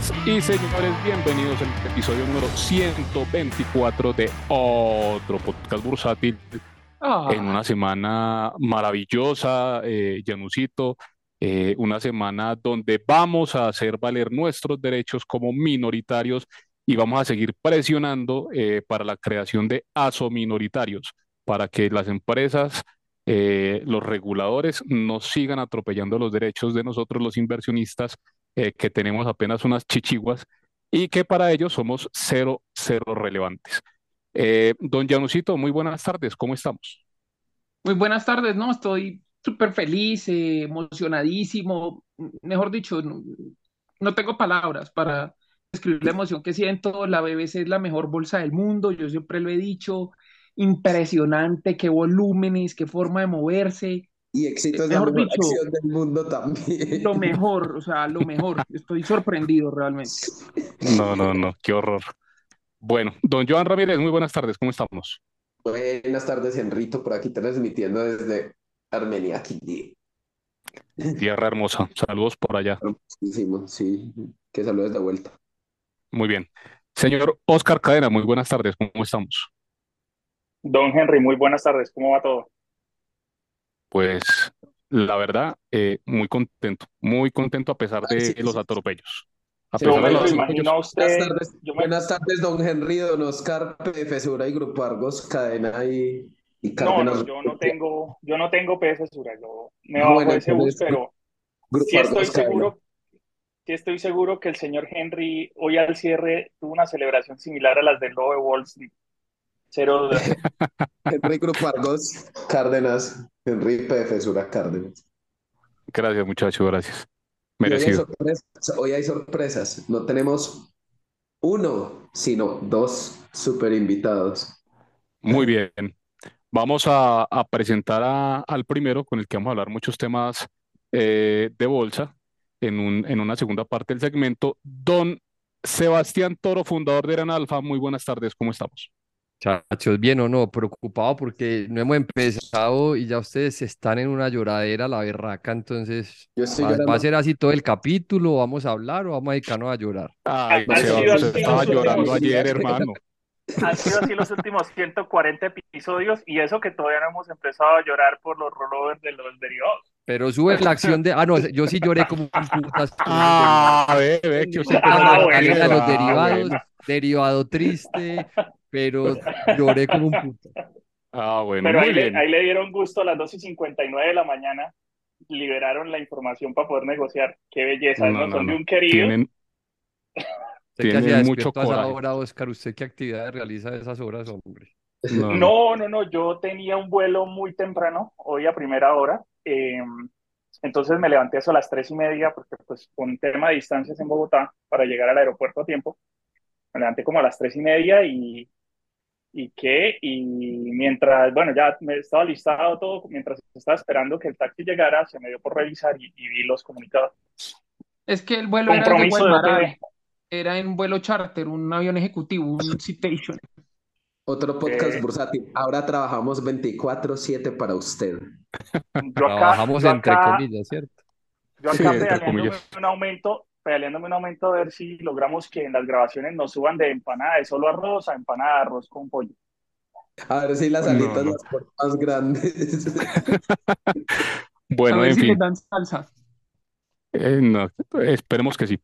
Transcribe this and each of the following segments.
Señoras y señores, bienvenidos al episodio número 124 de otro podcast bursátil. Ah. En una semana maravillosa, eh, Janucito, eh, una semana donde vamos a hacer valer nuestros derechos como minoritarios y vamos a seguir presionando eh, para la creación de ASO minoritarios, para que las empresas, eh, los reguladores nos sigan atropellando los derechos de nosotros los inversionistas eh, que tenemos apenas unas chichiguas y que para ellos somos cero, cero relevantes. Eh, don Janucito, muy buenas tardes, ¿cómo estamos? Muy buenas tardes, ¿no? Estoy súper feliz, eh, emocionadísimo. Mejor dicho, no, no tengo palabras para describir la emoción que siento. La BBC es la mejor bolsa del mundo, yo siempre lo he dicho. Impresionante, qué volúmenes, qué forma de moverse. Y éxito es la Mejor mejor dicho, acción del mundo también. lo mejor, o sea, lo mejor. Estoy sorprendido realmente. No, no, no, qué horror. Bueno, don Joan Ramírez, muy buenas tardes, ¿cómo estamos? Buenas tardes, Enrito, por aquí transmitiendo desde Armenia, Quindío. Tierra hermosa, saludos por allá. Hermosísimo, sí, que saludos de vuelta. Muy bien. Señor Oscar Cadena, muy buenas tardes, ¿cómo estamos? Don Henry, muy buenas tardes, ¿cómo va todo? Pues la verdad, eh, muy contento, muy contento a pesar de sí, los sí. atropellos. A Sí, pesar de los atropellos. a Buenas usted, tardes, yo me, buenas tardes, don Henry, don Oscar, Profesura y Grupo Argos, Cadena y, y no, Cárdenas. no, yo no tengo, yo no tengo PSura, yo me bajo Bueno, de ese bus, pero Grupo sí estoy Argos, Cadena. seguro, sí estoy seguro que el señor Henry hoy al cierre tuvo una celebración similar a las del Lobo de Wall Street. Cero duda. Henry Grupo Argos, Cárdenas, Henry Profesura, Cárdenas. Gracias, muchachos, gracias. Y hoy hay Merecido. sorpresas, hoy hay sorpresas. No tenemos uno, sino dos super invitados. Muy bien. Vamos a, a presentar a- al primero con el que vamos a hablar muchos temas eh, de bolsa en un, en una segunda parte del segmento. Don Sebastián Toro, fundador de Gran Alfa. Muy buenas tardes, ¿cómo estamos? Muchachos, bien o no, preocupado porque no hemos empezado y ya ustedes están en una lloradera, la berraca, entonces Yo estoy va, va a ser así todo el capítulo, vamos a hablar o vamos a dedicarnos a llorar. Ay, sido usted así estaba llorando últimos, ayer, hermano. han sido así los últimos 140 episodios y eso que todavía no hemos empezado a llorar por los rollovers de los derivados. Pero sube la acción de, ah no, yo sí lloré como un putas. Ah, ve, ve, que Yo usted empecé Ah, bueno, de los Ah, derivados, bueno. derivado triste, pero lloré como un puta. Ah, bueno, Pero muy ahí le, bien. ahí le dieron gusto a las 2 y 59 de la mañana, liberaron la información para poder negociar. Qué belleza, No, ¿no? no, Son de un querido. Tienen, ¿Usted qué hacía tienen mucho a esa coraje. hora, Oscar? ¿Usted qué actividades realiza a esas horas, hombre? No, no. No, yo tenía un vuelo muy temprano, hoy a primera hora, eh, entonces me levanté a las tres y media, porque pues con tema de distancias en Bogotá, para llegar al aeropuerto a tiempo, me levanté como a las tres y media y, y qué, y mientras, bueno, ya me estaba listado todo, mientras estaba esperando que el taxi llegara, se me dio por revisar y, y vi los comunicados. Es que el vuelo era de era en vuelo charter, un avión ejecutivo, un Citation. Otro podcast Eh, bursátil. Ahora trabajamos 24/7 para usted. yo acá, Trabajamos yo entre comillas, ¿cierto? Yo Sí, acá entre pedaleándome comillas. un aumento, pedaleándome un aumento a ver si logramos que en las grabaciones nos suban de empanada de solo arroz a empanada de arroz con pollo. A ver si las No, alitas no. las ponen más grandes. A Bueno, ver en si les fin. dan salsa. Eh, no, esperemos que sí.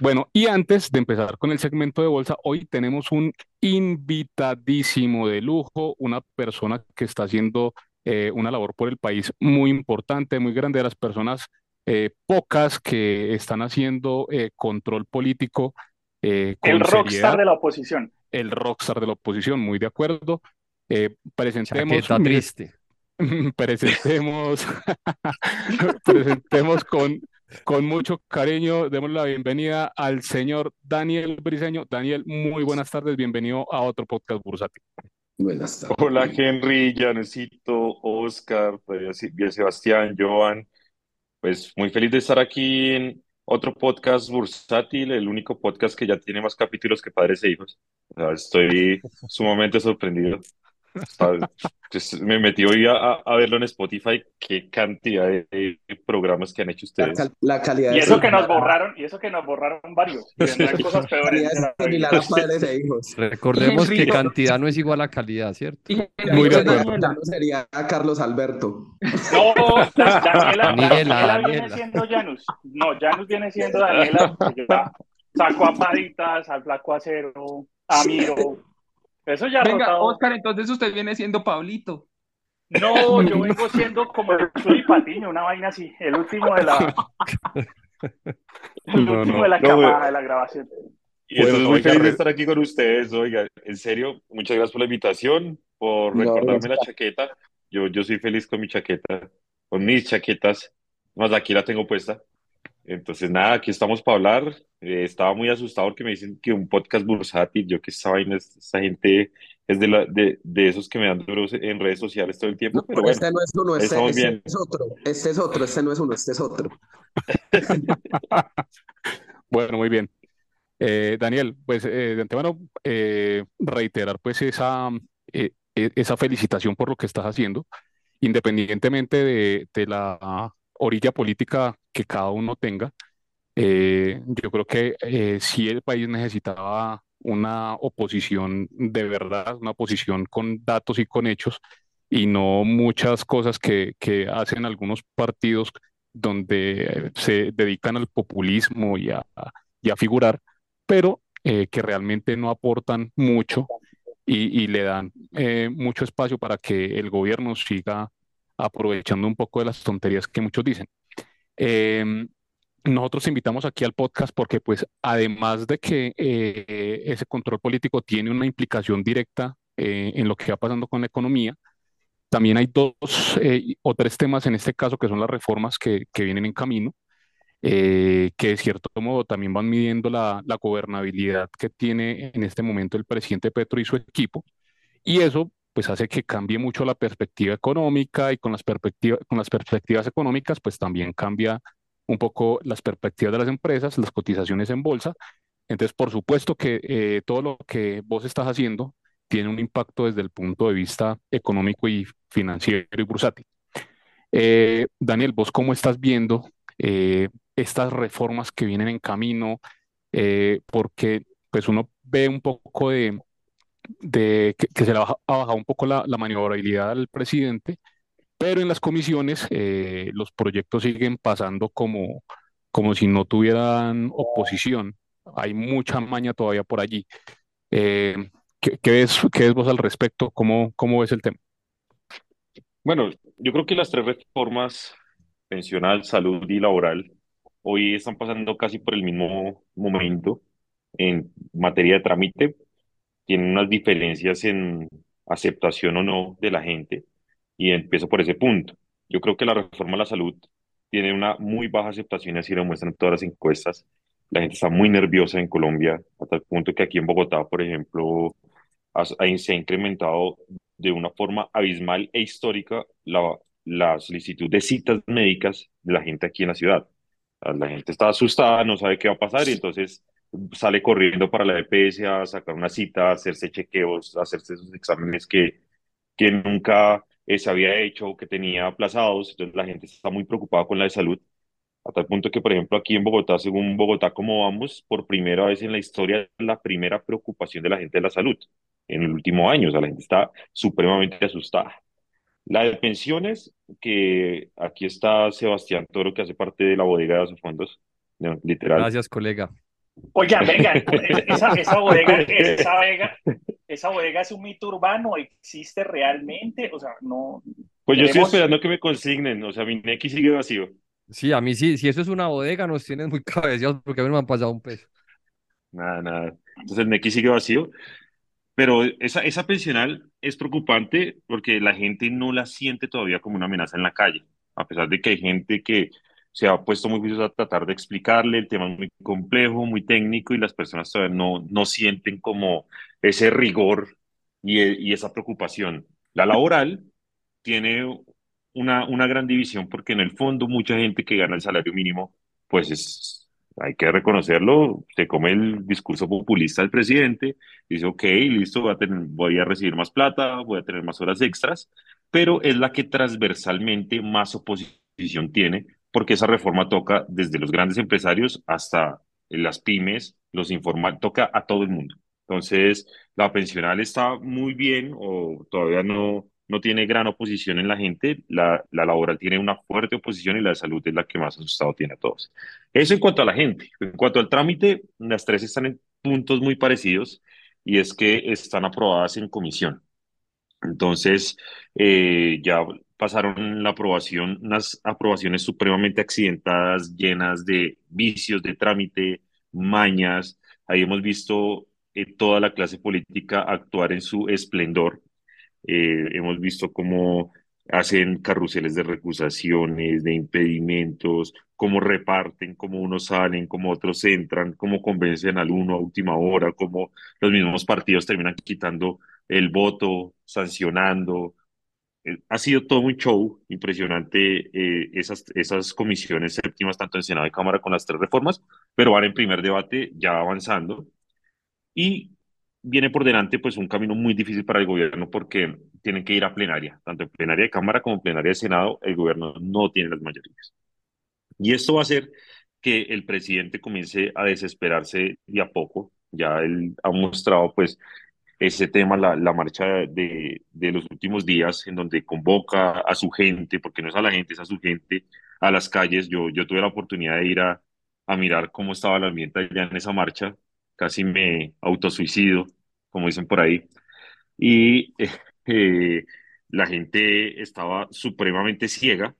Bueno, y antes de empezar con el segmento de bolsa, hoy tenemos un invitadísimo de lujo, una persona que está haciendo eh, una labor por el país muy importante, muy grande, de las personas eh, pocas que están haciendo eh, control político eh, El rockstar seriedad, de la oposición. el rockstar de la oposición, muy de acuerdo. Eh, presentemos, Chaqueta triste. presentemos, presentemos con, con mucho cariño, demos la bienvenida al señor Daniel Briseño. Daniel, muy buenas tardes, bienvenido a otro podcast bursátil. Buenas tardes. Hola Henry, Janecito, Oscar, pues, bien Sebastián, Joan. Pues muy feliz de estar aquí en otro podcast bursátil, el único podcast que ya tiene más capítulos que padres e hijos. Estoy sumamente sorprendido. Pues, me metí hoy a, verlo en Spotify, qué cantidad de, de programas que han hecho La, ustedes. cal- la calidad Y es eso que nos borraron, y eso que nos borraron varios, y cosas peores similar a padres e hijos. Recordemos que cantidad no es igual a calidad, ¿cierto? Y Muy de acuerdo. Sería Carlos Alberto. No, Da- Daniela, Daniela, Daniela viene Daniela. siendo Janus. No, Janus viene siendo Daniela. sacó a Paditas, al Flaco Acero, a Miro. Eso ya Venga, rotado. Oscar, entonces usted viene siendo Pablito. No, yo vengo siendo como el Patiño, una vaina así. El último de la, el No, último no. de la No, camada de la grabación. Y estoy muy oiga, feliz de estar aquí con ustedes, oiga, en serio, muchas gracias por la invitación, por No, recordarme la chaqueta. Yo, yo soy feliz con mi chaqueta, con mis chaquetas, más aquí la tengo puesta. Entonces, nada, aquí estamos para hablar. Eh, estaba muy asustado porque me dicen que un podcast bursátil, yo que esa vaina, es- esa gente es de, la, de, de esos que me dan duros en redes sociales todo el tiempo, No, pero bueno, este no es uno, este, este es otro. Este es otro, este no es uno, este es otro. Bueno, muy bien. Eh, Daniel, pues eh, de antemano eh, reiterar pues esa, eh, e- esa felicitación por lo que estás haciendo, independientemente de, de la orilla política que cada uno tenga. Eh, yo creo que eh, sí el país necesitaba una oposición de verdad, una oposición con datos y con hechos, y no muchas cosas que, que hacen algunos partidos donde se dedican al populismo y a, y a figurar, pero eh, que realmente no aportan mucho y, y le dan eh, mucho espacio para que el gobierno siga aprovechando un poco de las tonterías que muchos dicen. Em, nosotros invitamos aquí al podcast porque, pues, además de que eh, ese control político tiene una implicación directa eh, en lo que va pasando con la economía, también hay dos eh, o tres temas en este caso que son las reformas que, que vienen en camino, eh, que de cierto modo también van midiendo la, la gobernabilidad que tiene en este momento el presidente Petro y su equipo, y eso pues hace que cambie mucho la perspectiva económica y con las perspectivas, con las perspectivas económicas pues también cambia un poco las perspectivas de las empresas, las cotizaciones en bolsa. Entonces, por supuesto que eh, todo lo que vos estás haciendo tiene un impacto desde el punto de vista económico y financiero y bursátil. Eh, Daniel, ¿vos cómo estás viendo eh, estas reformas que vienen en camino? Eh, porque pues uno ve un poco de, de que, se le ha baja- ha bajado un poco la, la maniobrabilidad al presidente, pero en las comisiones eh, los proyectos siguen pasando como, como si no tuvieran oposición. Hay mucha maña todavía por allí. Eh, ¿qué, qué ves, qué ves vos al respecto? ¿Cómo, cómo ves el tema? Bueno, yo creo que las tres reformas, pensional, salud y laboral, hoy están pasando casi por el mismo momento en materia de trámite. Tienen unas diferencias en aceptación o no de la gente y empiezo por ese punto. Yo creo que la reforma a la salud tiene una muy baja aceptación así lo muestran todas las encuestas. La gente está muy nerviosa en Colombia, hasta el punto que aquí en Bogotá, por ejemplo, se ha incrementado de una forma abismal e histórica la, la solicitud de citas médicas de la gente aquí en la ciudad. La gente está asustada, no sabe qué va a pasar y entonces sale corriendo para la EPS a sacar una cita, a hacerse chequeos, a hacerse esos exámenes que, que nunca eh, se había hecho o que tenía aplazados. Entonces la gente está muy preocupada con la de salud. A tal punto que, por ejemplo, aquí en Bogotá, según Bogotá, como vamos, por primera vez en la historia, la primera preocupación de la gente es la salud en el último año. O sea, la gente está supremamente asustada. La de pensiones, que aquí está Sebastián Toro, que hace parte de la bodega de fondos, literal. Gracias, colega. Oigan, venga, esa, esa bodega, esa bodega, esa bodega es un mito urbano, ¿existe realmente? O sea, no. Pues yo estoy esperando que me consignen, o sea, mi Nequi sigue vacío. Sí, a mí sí, si eso es una bodega, nos tienen muy cabeceados porque a mí no me han pasado un peso. Nada, nada. Entonces el Nequi sigue vacío. Pero esa, esa pensional es preocupante porque la gente no la siente todavía como una amenaza en la calle, a pesar de que hay gente que se ha puesto muy juiciosa a tratar de explicarle, el tema es muy complejo, muy técnico y las personas todavía no, no sienten como ese rigor y, y esa preocupación. La laboral tiene una, una gran división porque en el fondo mucha gente que gana el salario mínimo pues es, hay que reconocerlo, se come el discurso populista del presidente, dice, ok, listo, voy a, voy a recibir más plata, voy a tener más horas extras, pero es la que transversalmente más oposición tiene, porque esa reforma toca desde los grandes empresarios hasta las pymes, los informal, toca a todo el mundo. Entonces, la pensional está muy bien o todavía no, no tiene gran oposición en la gente, la, la laboral tiene una fuerte oposición y la de salud es la que más asustado tiene a todos. Eso en cuanto a la gente. En cuanto al trámite, las tres están en puntos muy parecidos y es que están aprobadas en comisión. Entonces, eh, ya pasaron la aprobación, unas aprobaciones supremamente accidentadas, llenas de vicios de trámite, mañas. Ahí hemos visto eh, toda la clase política actuar en su esplendor. Eh, hemos visto cómo hacen carruseles de recusaciones, de impedimentos, cómo reparten, cómo unos salen, cómo otros entran, cómo convencen al uno a última hora, cómo los mismos partidos terminan quitando el voto, sancionando. Eh, ha sido todo un show impresionante eh, esas, esas comisiones séptimas, tanto en Senado y Cámara con las tres reformas, pero van en primer debate ya avanzando. Y viene por delante pues un camino muy difícil para el gobierno porque tienen que ir a plenaria, tanto en plenaria de Cámara como en plenaria de Senado, el gobierno no tiene las mayorías. Y esto va a hacer que el presidente comience a desesperarse de a poco. Ya él ha mostrado pues ese tema, la, la marcha de, de los últimos días, en donde convoca a su gente, porque no es a la gente, es a su gente, a las calles. Yo, yo tuve la oportunidad de ir a, a mirar cómo estaba el ambiente allá en esa marcha casi me autosuicido, como dicen por ahí. Y eh, la gente estaba supremamente ciega,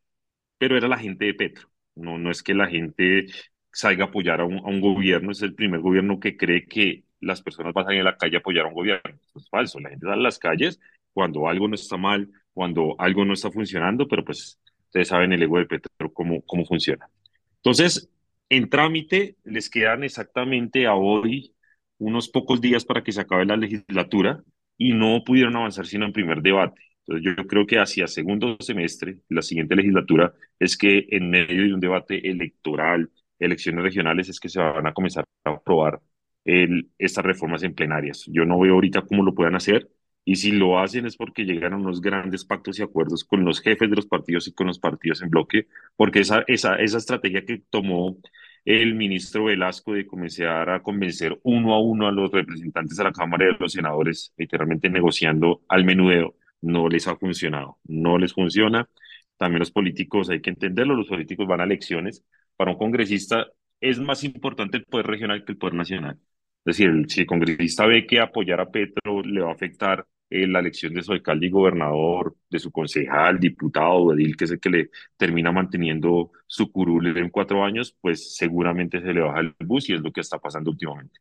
pero era la gente de Petro. No, no es que la gente salga a apoyar a un, a un gobierno, es el primer gobierno que cree que las personas van a salir a la calle a apoyar a un gobierno. Eso es falso, la gente sale a las calles cuando algo no está mal, cuando algo no está funcionando, pero pues ustedes saben el ego de Petro cómo, cómo funciona. Entonces, en trámite les quedan exactamente a hoy unos pocos días para que se acabe la legislatura y no pudieron avanzar sino en primer debate. Entonces yo creo que hacia segundo semestre, la siguiente legislatura, es que en medio de un debate electoral, elecciones regionales, es que se van a comenzar a aprobar el, estas reformas en plenarias. Yo no veo ahorita cómo lo puedan hacer y si lo hacen es porque llegaron unos grandes pactos y acuerdos con los jefes de los partidos y con los partidos en bloque, porque esa, esa, esa estrategia que tomó el ministro Velasco de comenzar a convencer uno a uno a los representantes de la Cámara de los Senadores, literalmente negociando al menudeo, no les ha funcionado, no les funciona. También los políticos, hay que entenderlo, los políticos van a elecciones. Para un congresista es más importante el poder regional que el poder nacional. Es decir, si el congresista ve que apoyar a Petro le va a afectar eh, la elección de su alcalde y gobernador, de su concejal, diputado o edil, que es el que le termina manteniendo su curul en cuatro años, pues seguramente se le baja el bus y es lo que está pasando últimamente.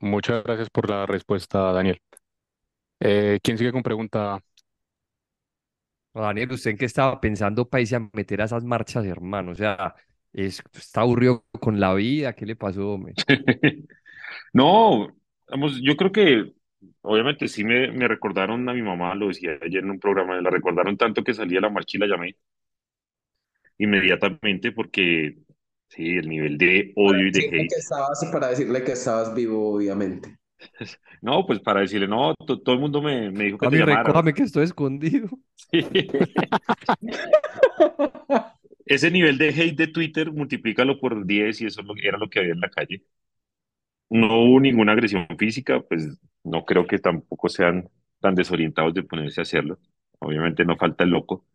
Muchas gracias por la respuesta, Daniel. Eh, ¿quién sigue con pregunta? Daniel, ¿usted en qué estaba pensando para irse a meter a esas marchas, hermano? O sea, es, está aburrido con la vida, ¿qué le pasó, hombre? No, vamos, yo creo que Obviamente sí me, me recordaron a mi mamá, lo decía ayer en un programa, la recordaron tanto que salí a la marcha y la llamé inmediatamente porque sí, el nivel de Para odio y de hate. que estabas, para decirle que estabas vivo, obviamente. No, pues para decirle, no, to- todo el mundo me, me dijo que te Mami, llamara. que estoy escondido. Ese nivel de hate de Twitter, multiplícalo por 10 y eso era lo que había en la calle. No hubo ninguna agresión física, pues no creo que tampoco sean tan desorientados de ponerse a hacerlo. Obviamente no falta el loco.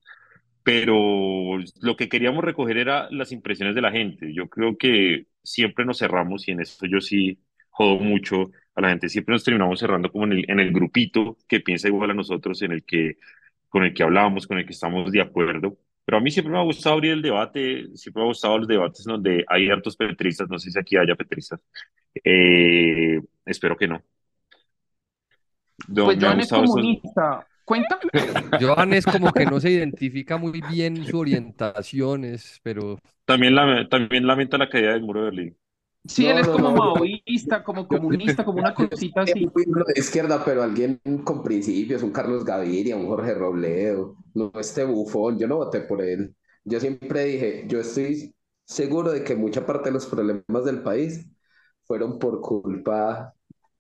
pero lo que queríamos recoger era las impresiones de la gente. Yo creo que siempre nos cerramos, y en esto yo sí jodo mucho a la gente, siempre nos terminamos cerrando como en el, en grupito que piensa igual a nosotros, en el que, con el que hablamos, con el que estamos de acuerdo. Pero a mí siempre me ha gustado abrir el debate, siempre me ha gustado los debates donde hay hartos petristas, no sé si aquí haya petristas, eh, espero que no. No, Pues Joan es gustado esos- comunista. ¿Cuenta? Joan es como que no se identifica muy bien su orientaciones, pero También, la, también lamenta la caída del muro de Berlín. Sí, él No, es no, como no, maoísta, como comunista, como una cosita así. de izquierda, pero alguien con principios, un Carlos Gaviria, un Jorge Robledo, no este bufón, yo no voté por él. Yo siempre dije, yo estoy seguro de que mucha parte de los problemas del país fueron por culpa,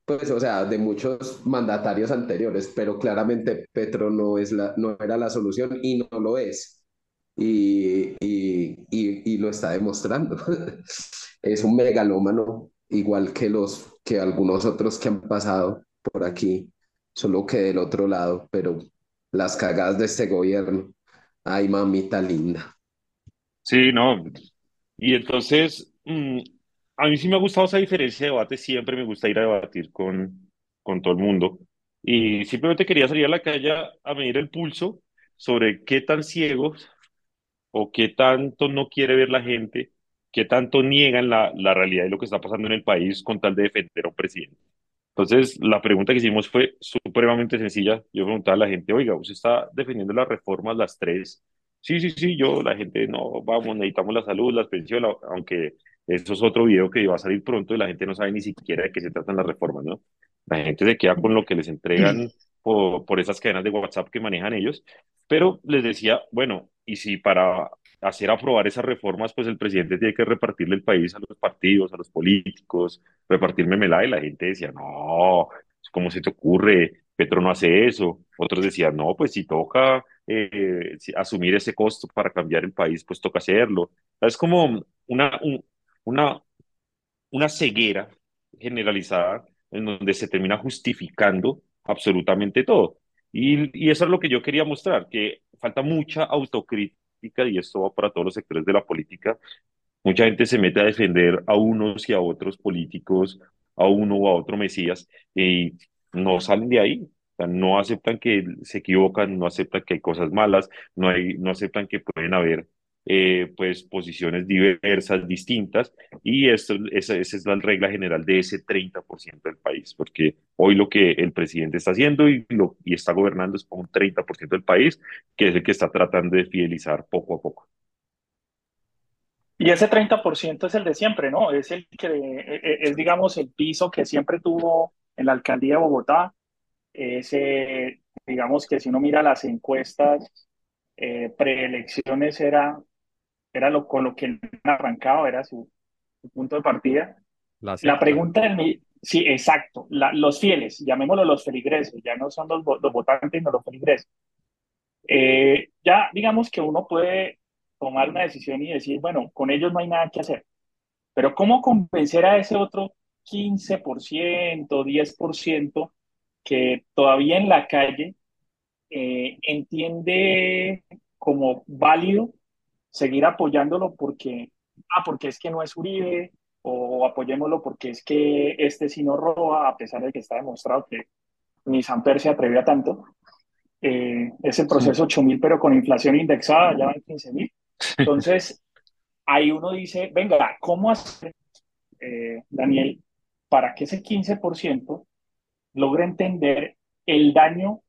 pues, o sea, de muchos mandatarios anteriores, pero claramente Petro no es la, no era la solución y no lo es. Y, y, y, y lo está demostrando. Es un megalómano, igual que los que algunos otros que han pasado por aquí, solo que del otro lado, pero las cagadas de este gobierno. Ay, mamita linda. Sí, no. Y entonces, mm, a mí sí me ha gustado esa diferencia de debate, siempre me gusta ir a debatir con, con todo el mundo. Y simplemente quería salir a la calle a medir el pulso sobre qué tan ciegos o qué tanto no quiere ver la gente, qué tanto niegan la, la realidad de lo que está pasando en el país con tal de defender a un presidente. Entonces, la pregunta que hicimos fue supremamente sencilla. Yo preguntaba a la gente, oiga, ¿usted está defendiendo las reformas, las tres? Sí, sí, sí, yo, la gente, no, vamos, necesitamos la salud, las pensiones, aunque eso es otro video que va a salir pronto y la gente no sabe ni siquiera de qué se tratan las reformas, ¿no? La gente se queda con lo que les entregan por, por esas cadenas de WhatsApp que manejan ellos, pero les decía, bueno, y si para hacer aprobar esas reformas, pues el presidente tiene que repartirle el país a los partidos, a los políticos, repartir memela, y la gente decía, no, ¿cómo se te ocurre? Petro no hace eso. Otros decían, no, pues si toca eh, asumir ese costo para cambiar el país, pues toca hacerlo. Es como una, un- una, una ceguera generalizada en donde se termina justificando absolutamente todo. Y, y eso es lo que yo quería mostrar, que falta mucha autocrítica y esto va para todos los sectores de la política. Mucha gente se mete a defender a unos y a otros políticos, a uno o a otro Mesías, y no salen de ahí. No aceptan que se equivocan, no aceptan que hay cosas malas, no hay, no aceptan que pueden haber eh, pues posiciones diversas, distintas, y esto, esa, es la regla general de ese 30% del país, porque hoy lo que el presidente está haciendo y, lo, y está gobernando es con un 30% del país, que es el que está tratando de fidelizar poco a poco. Y ese 30% es el de siempre, ¿no? Es el que, eh, eh, es, digamos, el piso que siempre tuvo en la alcaldía de Bogotá. Ese, digamos que si uno mira las encuestas, eh, preelecciones era, era lo, con lo que él arrancaba, era su, su punto de partida. La La pregunta del mi- sí, exacto, la- los fieles, llamémoslo los feligreses, ya no son los, los votantes, no los feligreses. Eh, ya digamos que uno puede tomar una decisión y decir, bueno, con ellos no hay nada que hacer, pero ¿cómo convencer a ese otro 15%, 10% que todavía en la calle eh, entiende como válido seguir apoyándolo porque, ah, porque es que no es Uribe, o apoyémoslo porque es que este sí no roba, a pesar de que está demostrado que ni Samper se atrevió a tanto. Eh, es el proceso 8.000, pero con inflación indexada, ya van 15.000. Entonces, ahí uno dice, venga, ¿cómo hacer, eh, Daniel, para que ese 15% logre entender el daño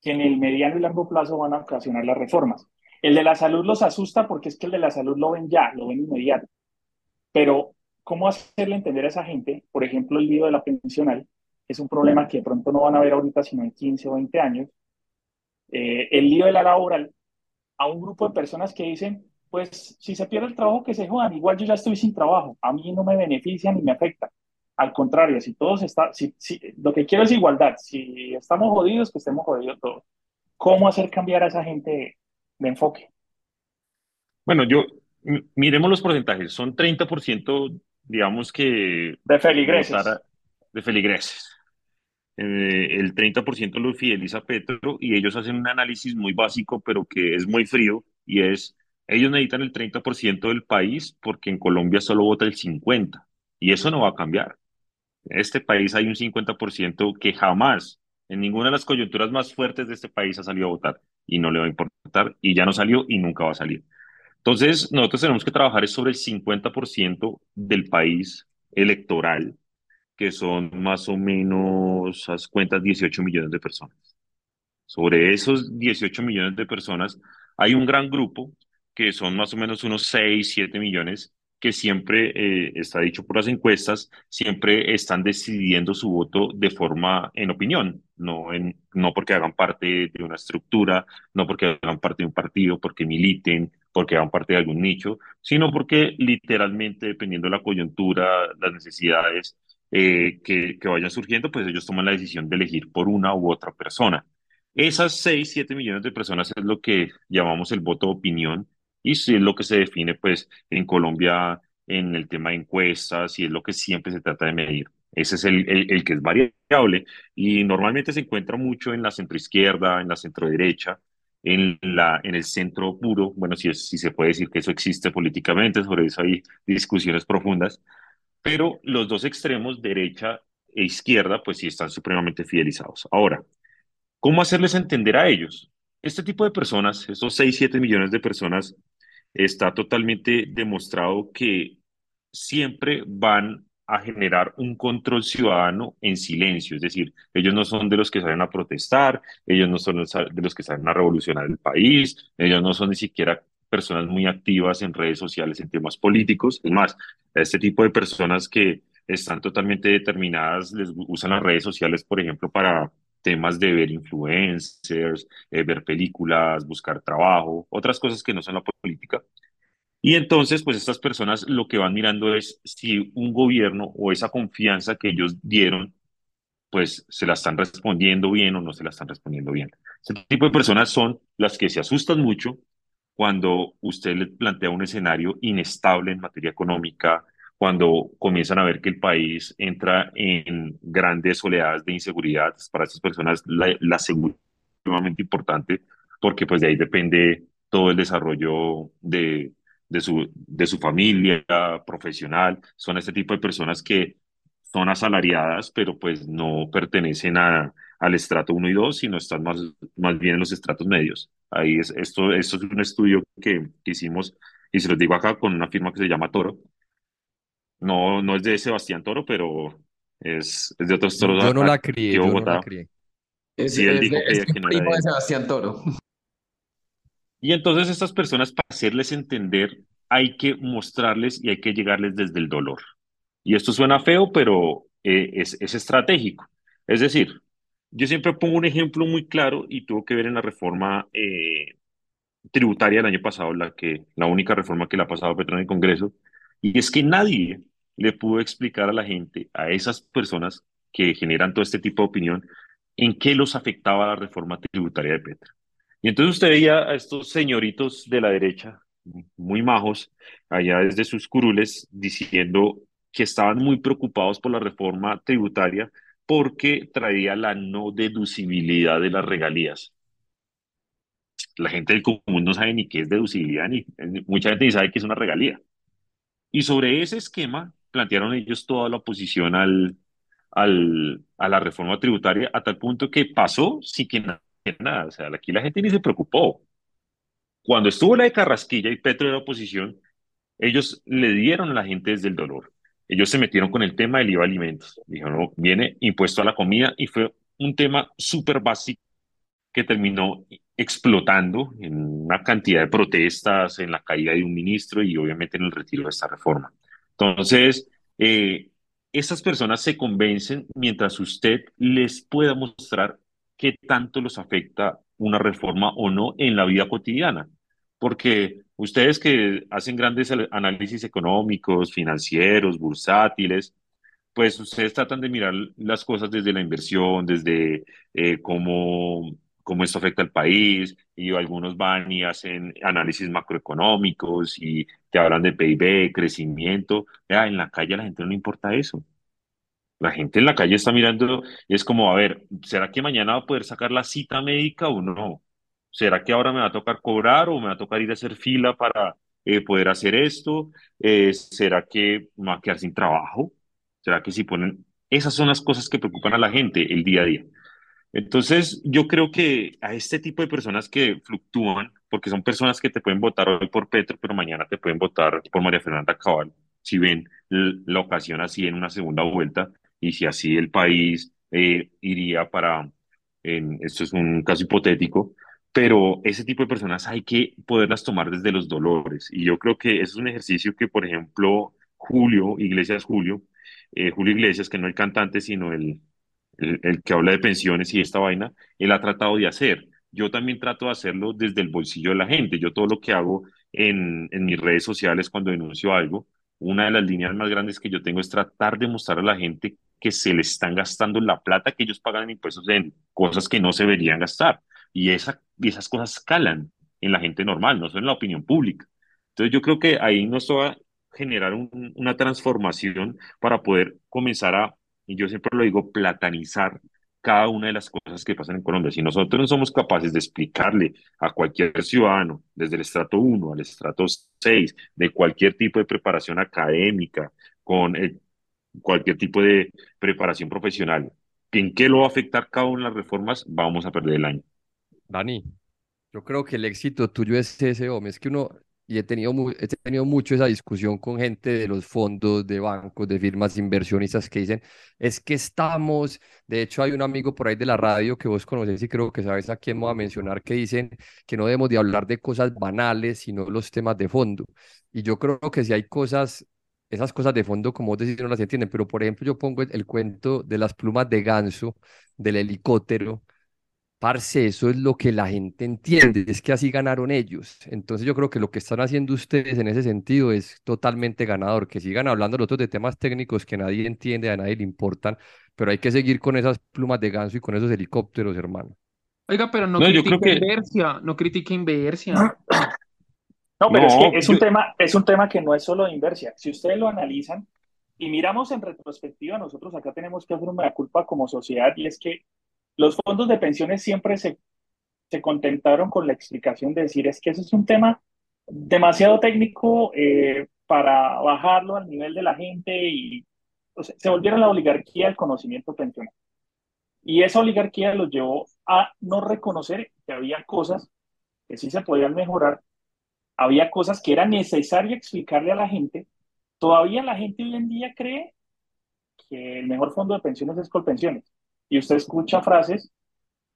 que en el mediano y largo plazo van a ocasionar las reformas? El de la salud los asusta porque es que el de la salud lo ven ya, lo ven inmediato. Pero, ¿cómo hacerle entender a esa gente, por ejemplo, el lío de la pensional, es un problema que de pronto no van a ver ahorita, sino en 15 o 20 años, eh, el lío de la laboral, a un grupo de personas que dicen, pues si se pierde el trabajo, que se jodan, igual yo ya estoy sin trabajo, a mí no me beneficia ni me afecta. Al contrario, si todos está, si, si, lo que quiero es igualdad, si estamos jodidos, que estemos jodidos todos. ¿Cómo hacer cambiar a esa gente de, enfoque? Bueno, yo, miremos los porcentajes. Son 30%, digamos que De feligreses. de feligreses. Eh, el 30% lo fideliza a Petro y ellos hacen un análisis muy básico, pero que es muy frío, y es, ellos necesitan el 30% del país porque en Colombia solo vota el 50%, y eso no va a cambiar. En este país hay un 50% que jamás, en ninguna de las coyunturas más fuertes de este país ha salido a votar, y no le va a importar, y ya no salió y nunca va a salir. Entonces, nosotros tenemos que trabajar sobre el 50% del país electoral, que son más o menos, haz cuentas, 18 millones de personas. Sobre esos 18 millones de personas, hay un gran grupo, que son más o menos unos 6, 7 millones, que siempre, eh, está dicho por las encuestas, siempre están decidiendo su voto de forma en opinión, no, en, no porque hagan parte de una estructura, no porque hagan parte de un partido, porque militen porque van parte de algún nicho, sino porque literalmente, dependiendo de la coyuntura, las necesidades eh, que, que vayan surgiendo, pues ellos toman la decisión de elegir por una u otra persona. Esas 6, 7 millones de personas es lo que llamamos el voto de opinión y es lo que se define pues en Colombia en el tema de encuestas y es lo que siempre se trata de medir. Ese es el, el, que es variable y normalmente se encuentra mucho en la centroizquierda, en la centroderecha, en, la, en el centro puro, bueno, si, es, si se puede decir que eso existe políticamente, sobre eso hay discusiones profundas, pero los dos extremos, derecha e izquierda, pues sí están supremamente fidelizados. Ahora, ¿cómo hacerles entender a ellos? Este tipo de personas, estos 6, 7 millones de personas, está totalmente demostrado que siempre van a generar un control ciudadano en silencio, es decir, ellos no son de los que salen a protestar, ellos no son de los que salen a revolucionar el país, ellos no son ni siquiera personas muy activas en redes sociales en temas políticos, es más, este tipo de personas que están totalmente determinadas, les usan las redes sociales, por ejemplo, para temas de ver influencers, eh, ver películas, buscar trabajo, otras cosas que no son la política. Y entonces, pues estas personas lo que van mirando es si un gobierno o esa confianza que ellos dieron, pues se la están respondiendo bien o no se la están respondiendo bien. Este tipo de personas son las que se asustan mucho cuando usted le plantea un escenario inestable en materia económica, cuando comienzan a ver que el país entra en grandes oleadas de inseguridad. Para estas personas la, la seguridad es sumamente importante porque pues de ahí depende todo el desarrollo de, de su, de su familia profesional. Son este tipo de personas que son asalariadas, pero pues no pertenecen a, al estrato 1 y 2, sino están más, más bien en los estratos medios. Ahí es, esto, esto es un estudio que, hicimos, y se los digo acá, con una firma que se llama Toro. No, no es de Sebastián Toro, pero es, es de otros toros. Yo no la crié, yo no la crié. Es, sí, él dijo de, que, es que no primo de Sebastián Toro. Y entonces estas personas, para hacerles entender, hay que mostrarles y hay que llegarles desde el dolor. Y esto suena feo, pero eh, es, es estratégico. Es decir, yo siempre pongo un ejemplo muy claro y tuvo que ver en la reforma eh, tributaria del año pasado, la, que, la única reforma que le ha pasado Petro en el Congreso, y es que nadie le pudo explicar a la gente, a esas personas que generan todo este tipo de opinión, en qué los afectaba la reforma tributaria de Petro. Y entonces usted veía a estos señoritos de la derecha, muy majos, allá desde sus curules, diciendo que estaban muy preocupados por la reforma tributaria porque traía la no deducibilidad de las regalías. La gente del común no sabe ni qué es deducibilidad, ni mucha gente ni sabe qué es una regalía. Y sobre ese esquema plantearon ellos toda la oposición al, al, a la reforma tributaria, a tal punto que pasó sin que nada, o sea, aquí la gente ni se preocupó. Cuando estuvo la de Carrasquilla y Petro de la oposición, ellos le dieron a la gente desde el dolor. Ellos se metieron con el tema del IVA alimentos. Dijeron, no, viene impuesto a la comida y fue un tema súper básico que terminó explotando en una cantidad de protestas, en la caída de un ministro y obviamente en el retiro de esta reforma. Entonces, eh, esas personas se convencen mientras usted les pueda mostrar qué tanto los afecta una reforma o no en la vida cotidiana. Porque ustedes que hacen grandes análisis económicos, financieros, bursátiles, pues ustedes tratan de mirar las cosas desde la inversión, desde eh, cómo, cómo esto afecta al país, y algunos van y hacen análisis macroeconómicos y te hablan de PIB, crecimiento. Ya, en la calle a la gente no le importa eso. La gente en la calle está mirando y es como, a ver, ¿será que mañana va a poder sacar la cita médica o no? ¿Será que ahora me va a tocar cobrar o me va a tocar ir a hacer fila para eh, poder hacer esto? Eh, ¿Será que me va a quedar sin trabajo? ¿Será que si ponen... Esas son las cosas que preocupan a la gente el día a día. Entonces, yo creo que a este tipo de personas que fluctúan, porque son personas que te pueden votar hoy por Petro, pero mañana te pueden votar por María Fernanda Cabal, si ven la ocasión así en una segunda vuelta, y si así el país eh, iría para, en, esto es un caso hipotético, pero ese tipo de personas hay que poderlas tomar desde los dolores. Y yo creo que es un ejercicio que, por ejemplo, Julio, Iglesias Julio, eh, Julio Iglesias, que no el cantante, sino el, el, el, que habla de pensiones y esta vaina, él ha tratado de hacer. Yo también trato de hacerlo desde el bolsillo de la gente. Yo todo lo que hago en, en mis redes sociales cuando denuncio algo, una de las líneas más grandes que yo tengo es tratar de mostrar a la gente que se le están gastando la plata que ellos pagan en impuestos en cosas que no se deberían gastar. Y, esa, y esas cosas calan en la gente normal, no solo en la opinión pública. Entonces yo creo que ahí nos va a generar un, una transformación para poder comenzar a, y yo siempre lo digo, platanizar cada una de las cosas que pasan en Colombia. Si nosotros no somos capaces de explicarle a cualquier ciudadano, desde el estrato 1 al estrato 6, de cualquier tipo de preparación académica, con cualquier tipo de preparación profesional, en qué lo va a afectar cada una de las reformas, vamos a perder el año. Dani, yo creo que el éxito tuyo es ese, hombre. Es que uno, y he tenido, he tenido mucho esa discusión con gente de los fondos, de bancos, de firmas inversionistas que dicen, es que estamos, de hecho hay un amigo por ahí de la radio que vos conoces y creo que sabes a quién voy a mencionar, que dicen que no debemos de hablar de cosas banales, sino los temas de fondo. Y yo creo que si hay cosas, esas cosas de fondo, como vos decís, no las entienden, pero por ejemplo yo pongo el cuento de las plumas de ganso, del helicóptero, Parce, eso es lo que la gente entiende, es que así ganaron ellos. Entonces yo creo que lo que están haciendo ustedes en ese sentido es totalmente ganador, que sigan hablando los otros de temas técnicos que nadie entiende, a nadie le importan, pero hay que seguir con esas plumas de ganso y con esos helicópteros, hermano. Oiga, pero no, critique inversia, no critique inversia. No, pero es que es un, tema, es un tema que no es solo de inversia. Si ustedes lo analizan y miramos en retrospectiva, nosotros acá tenemos que hacer una culpa como sociedad y es que los fondos de pensiones siempre se, se contentaron con la explicación de decir, es que ese es un tema demasiado técnico eh, para bajarlo al nivel de la gente y se volvieron la oligarquía del conocimiento pensional. Y esa oligarquía los llevó a no reconocer que había cosas que sí se podían mejorar, había cosas que era necesario explicarle a la gente. Todavía la gente hoy en día cree que el mejor fondo de pensiones es Colpensiones y usted escucha frases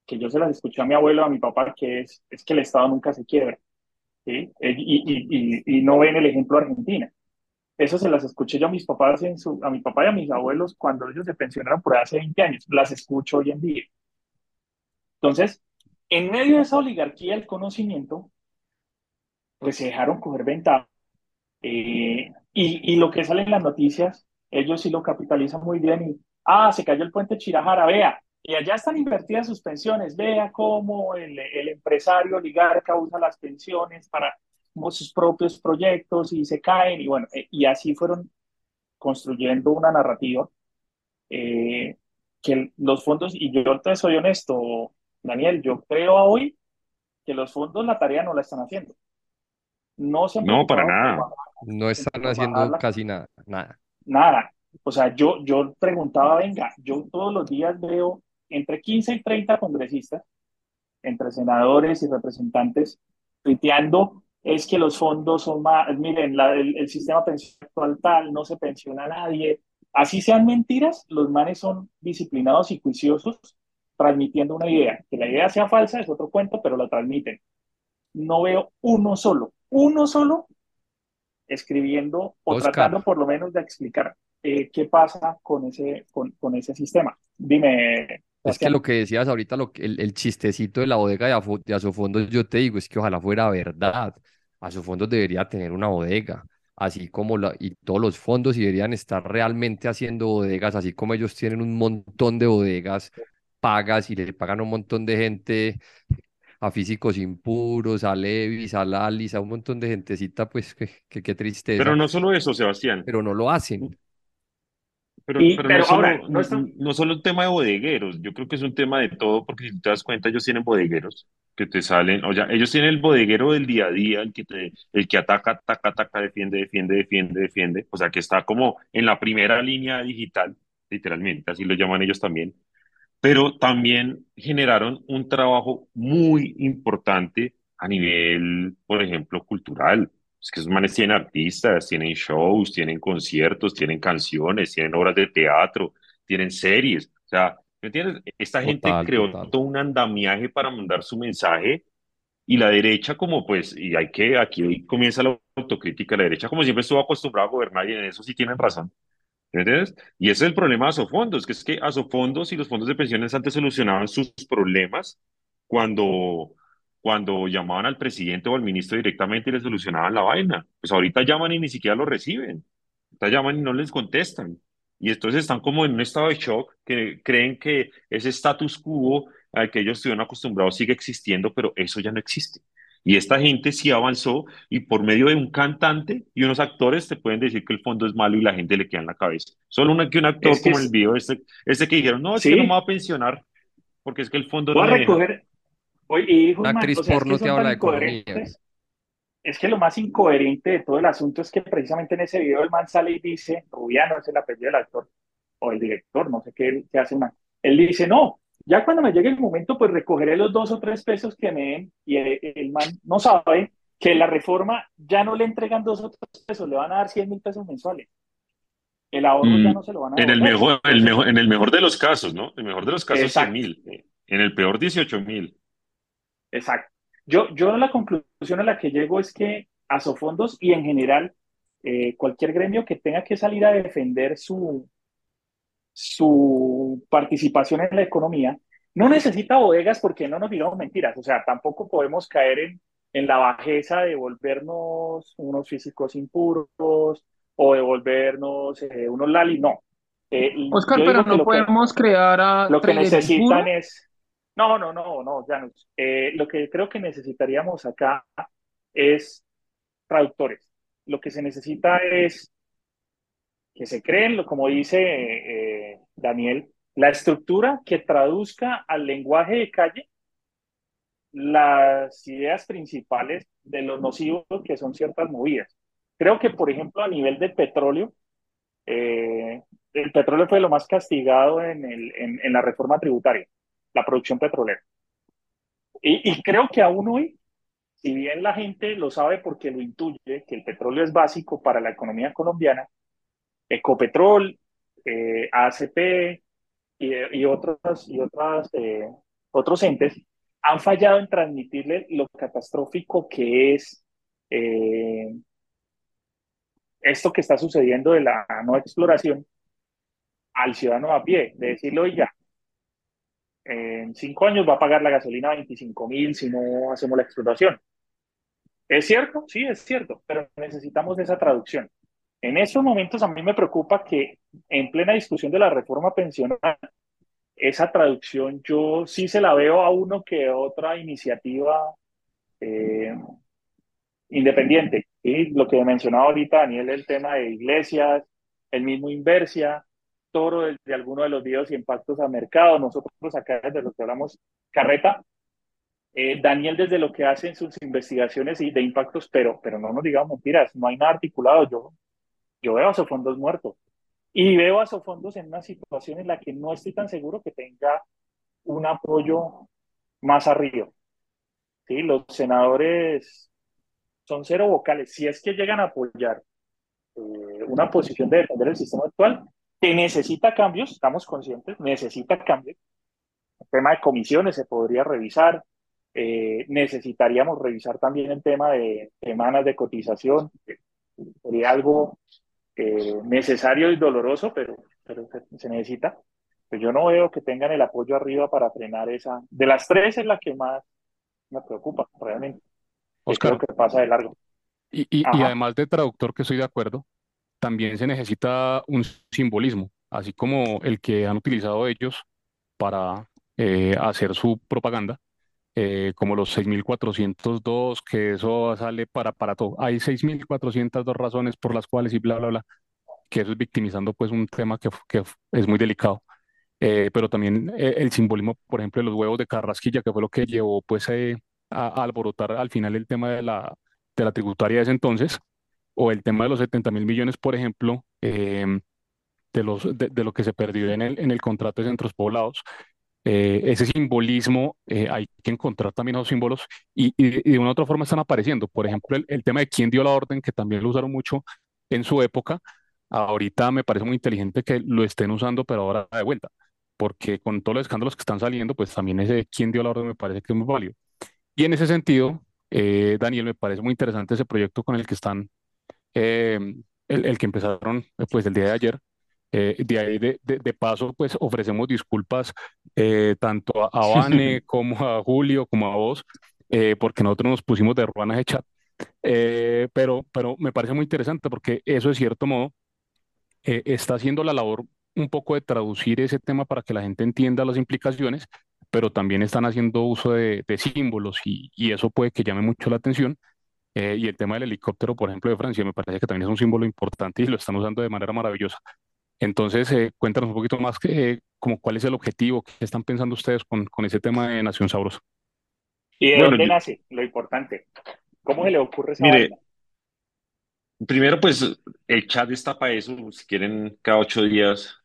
que yo se las escuché a mi abuelo, a mi papá, que es, es que el Estado nunca se quiebra, ¿sí? y, y, y, y, no ven el ejemplo Argentina. Eso se las escuché yo a mis papás, en su, a mi papá y a mis abuelos cuando ellos se pensionaron por hace 20 años. Las escucho hoy en día. Entonces, en medio de esa oligarquía del conocimiento, pues se dejaron coger ventaja. Eh, y, y lo que sale en las noticias, ellos sí lo capitalizan muy bien y Ah, se cayó el puente Chirajara, vea. Y allá están invertidas sus pensiones. Vea cómo el, el empresario oligarca usa las pensiones para sus propios proyectos y se caen. Y bueno, eh, y así fueron construyendo una narrativa eh, que los fondos, y yo te soy honesto, Daniel, yo creo hoy que los fondos la tarea no la están haciendo. No, se no para nada. No están haciendo casi nada, nada. Nada. O sea, yo, yo preguntaba, venga, yo todos los días veo entre 15 y 30 congresistas, entre senadores y representantes, tuiteando, es que los fondos son más, miren, el, sistema pensional actual tal, no se pensiona a nadie. Así sean mentiras, los manes son disciplinados y juiciosos transmitiendo una idea. Que la idea sea falsa es otro cuento, pero la transmiten. No veo uno solo, uno solo escribiendo o tratando por lo menos de explicar eh, qué pasa con ese, con, con ese sistema. Dime. Es que lo que decías ahorita, lo, el, el chistecito de la bodega de, de Asofondos, yo te digo, es que ojalá fuera verdad. Asofondos debería tener una bodega, así como la, y todos los fondos y deberían estar realmente haciendo bodegas, así como ellos tienen un montón de bodegas pagas y le pagan a un montón de gente a físicos impuros, a Levis, a Lalis, a un montón de gentecita, pues qué que, que tristeza. Pero no solo eso, Sebastián. Pero no lo hacen. Pero, pero, no, solo, no, solo el tema de bodegueros, yo creo que es un tema de todo, porque si te das cuenta, ellos tienen bodegueros que te salen, o sea, ellos tienen el bodeguero del día a día, el que, te, el que ataca, ataca, ataca, defiende, defiende, defiende, defiende, o sea, que está como en la primera línea digital, literalmente, así lo llaman ellos también, pero también generaron un trabajo muy importante a nivel, por ejemplo, cultural. Es que esos manes tienen artistas, tienen shows, tienen conciertos, tienen canciones, tienen obras de teatro, tienen series. O sea, ¿me entiendes? Esta gente creó todo un andamiaje para mandar su mensaje y la derecha como pues, y hay que, aquí comienza la autocrítica, la derecha como siempre estuvo acostumbrada a gobernar y en eso sí tienen razón. ¿Me entiendes? Y ese es el problema de Asofondos, que es que Asofondos y los fondos de pensiones antes solucionaban sus problemas cuando cuando llamaban al presidente o al ministro directamente y le solucionaban la vaina. Pues ahorita llaman y ni siquiera lo reciben. Ahorita llaman y no les contestan. Y entonces están como en un estado de shock, que creen que ese status quo al que ellos estuvieron acostumbrados sigue existiendo, pero eso ya no existe. Y esta gente sí avanzó y por medio de un cantante y unos actores te pueden decir que el fondo es malo y la gente le queda en la cabeza. Solo una, que un actor Es que como es- el video este, este que dijeron, no, es que no me Sí. voy a pensionar porque es que el fondo Voy no a recoger. Oye, Una un man, actriz o sea, porno que que son habla de incoherentes. Es que lo más incoherente de todo el asunto es que precisamente en ese video el man sale y dice, Rubiano es el apellido del actor o el director, no sé qué, qué hace man. Él dice, no, ya cuando me llegue el momento, pues recogeré los dos o tres pesos que me den. Y el, el man no sabe que la reforma ya no le entregan dos o tres pesos, le van a dar 100 mil pesos mensuales. El ahorro ya Mm, no se lo van a En el mejor, el Entonces, mejor, en el mejor de los casos, ¿no? En el mejor de los casos, 100 exacto. mil. En el peor, 18 mil. Exacto. Yo, yo la conclusión a la que llego es que Asofondos y en general eh, cualquier gremio que tenga que salir a defender su, su participación en la economía no necesita bodegas porque no nos digamos mentiras. O sea, tampoco podemos caer en, en la bajeza de volvernos unos físicos impuros o de volvernos eh, unos lali. No. Eh, Oscar, pero no lo que- podemos crear a lo que necesitan impuro. es. No, no, no, no, Janus. Eh, lo que creo que necesitaríamos acá es traductores. Lo que se necesita es que se creen, lo- como dice eh, Daniel, la estructura que traduzca al lenguaje de calle las ideas principales de los nocivos que son ciertas movidas. Creo que, por ejemplo, a nivel del petróleo, eh, el petróleo fue lo más castigado en, la reforma tributaria, la producción petrolera. Y creo que aún hoy, si bien la gente lo sabe porque lo intuye, que el petróleo es básico para la economía colombiana, Ecopetrol, eh, ACP y, otros, y otras, eh, otros entes han fallado en transmitirle lo catastrófico que es eh, esto que está sucediendo de la no exploración al ciudadano a pie, de decirle, oiga, en cinco años va a pagar la gasolina 25 mil si no hacemos la exploración. ¿Es cierto? Sí, es cierto, pero necesitamos esa traducción. En estos momentos a mí me preocupa que en plena discusión de la reforma pensional, esa traducción yo sí se la veo a uno que otra iniciativa eh, independiente. ¿sí? Lo que mencionaba ahorita Daniel, el tema de iglesias, el mismo Inversia, Toro de, de alguno de los videos y impactos a mercado, nosotros acá desde lo que hablamos, Carreta, eh, Daniel desde lo que hace en sus investigaciones y de impactos, pero, pero no nos digamos mentiras, no hay nada articulado. Yo, yo veo a Sofondos muertos y veo a Sofondos en una situación en la que no estoy tan seguro que tenga un apoyo más arriba. ¿sí? Los senadores son cero vocales. Si es que llegan a apoyar eh, una posición de defender el sistema actual, que necesita cambios, estamos conscientes, necesita cambios. El tema de comisiones se podría revisar. Eh, necesitaríamos revisar también el tema de semanas de cotización. Sería algo eh, necesario y doloroso, pero, pero se, se necesita. Pero yo no veo que tengan el apoyo arriba para frenar esa. De las tres es la que más me preocupa, realmente. Oscar, creo que pasa de largo. y, y- y Ajá. además de traductor, que estoy de acuerdo, también se necesita un simbolismo, así como el que han utilizado ellos para eh, hacer su propaganda, eh, como los 6.402, que eso sale para, para todo. Hay 6.402 razones por las cuales y bla, bla, bla, que eso es victimizando pues un tema que, que es muy delicado. Eh, pero también eh, el simbolismo, por ejemplo, de los huevos de Carrasquilla, que fue lo que llevó pues eh, a, a alborotar al final el tema de la, de la tributaria de ese entonces, o el tema de los 70 mil millones, por ejemplo, em, de, los, de, de lo que se perdió en el, en el contrato de centros poblados. Eh, ese simbolismo, eh, hay que encontrar también esos símbolos y, de una u otra forma están apareciendo. Por ejemplo, el, tema de quién dio la orden, que también lo usaron mucho en su época, ahorita me parece muy inteligente que lo estén usando, pero ahora de vuelta, porque con todos los escándalos que están saliendo, pues también ese quién dio la orden me parece que es muy válido. Y en ese sentido, eh, Daniel, me parece muy interesante ese proyecto con el que están, eh, el, el que empezaron pues el día de ayer. Eh, de ahí de, de- de paso, pues ofrecemos disculpas eh, tanto a, a Vane como a Julio, como a vos, eh, porque nosotros nos pusimos de ruana ese chat. Eh, pero, pero me parece muy interesante porque eso, de cierto modo, eh, está haciendo la labor un poco de traducir ese tema para que la gente entienda las implicaciones, pero también están haciendo uso de, de símbolos y, y eso puede que llame mucho la atención. Eh, y el tema del helicóptero, por ejemplo, de Francia, me parece que también es un símbolo importante y lo están usando de manera maravillosa. Entonces, eh, cuéntanos un poquito más eh, como cuál es el objetivo, qué están pensando ustedes con, con ese tema de Nación Sabrosa. ¿Y de Bueno, dónde yo- nace? Lo importante. ¿Cómo se le ocurre esa mire, vaina? primero pues el chat está para eso, si quieren cada ocho días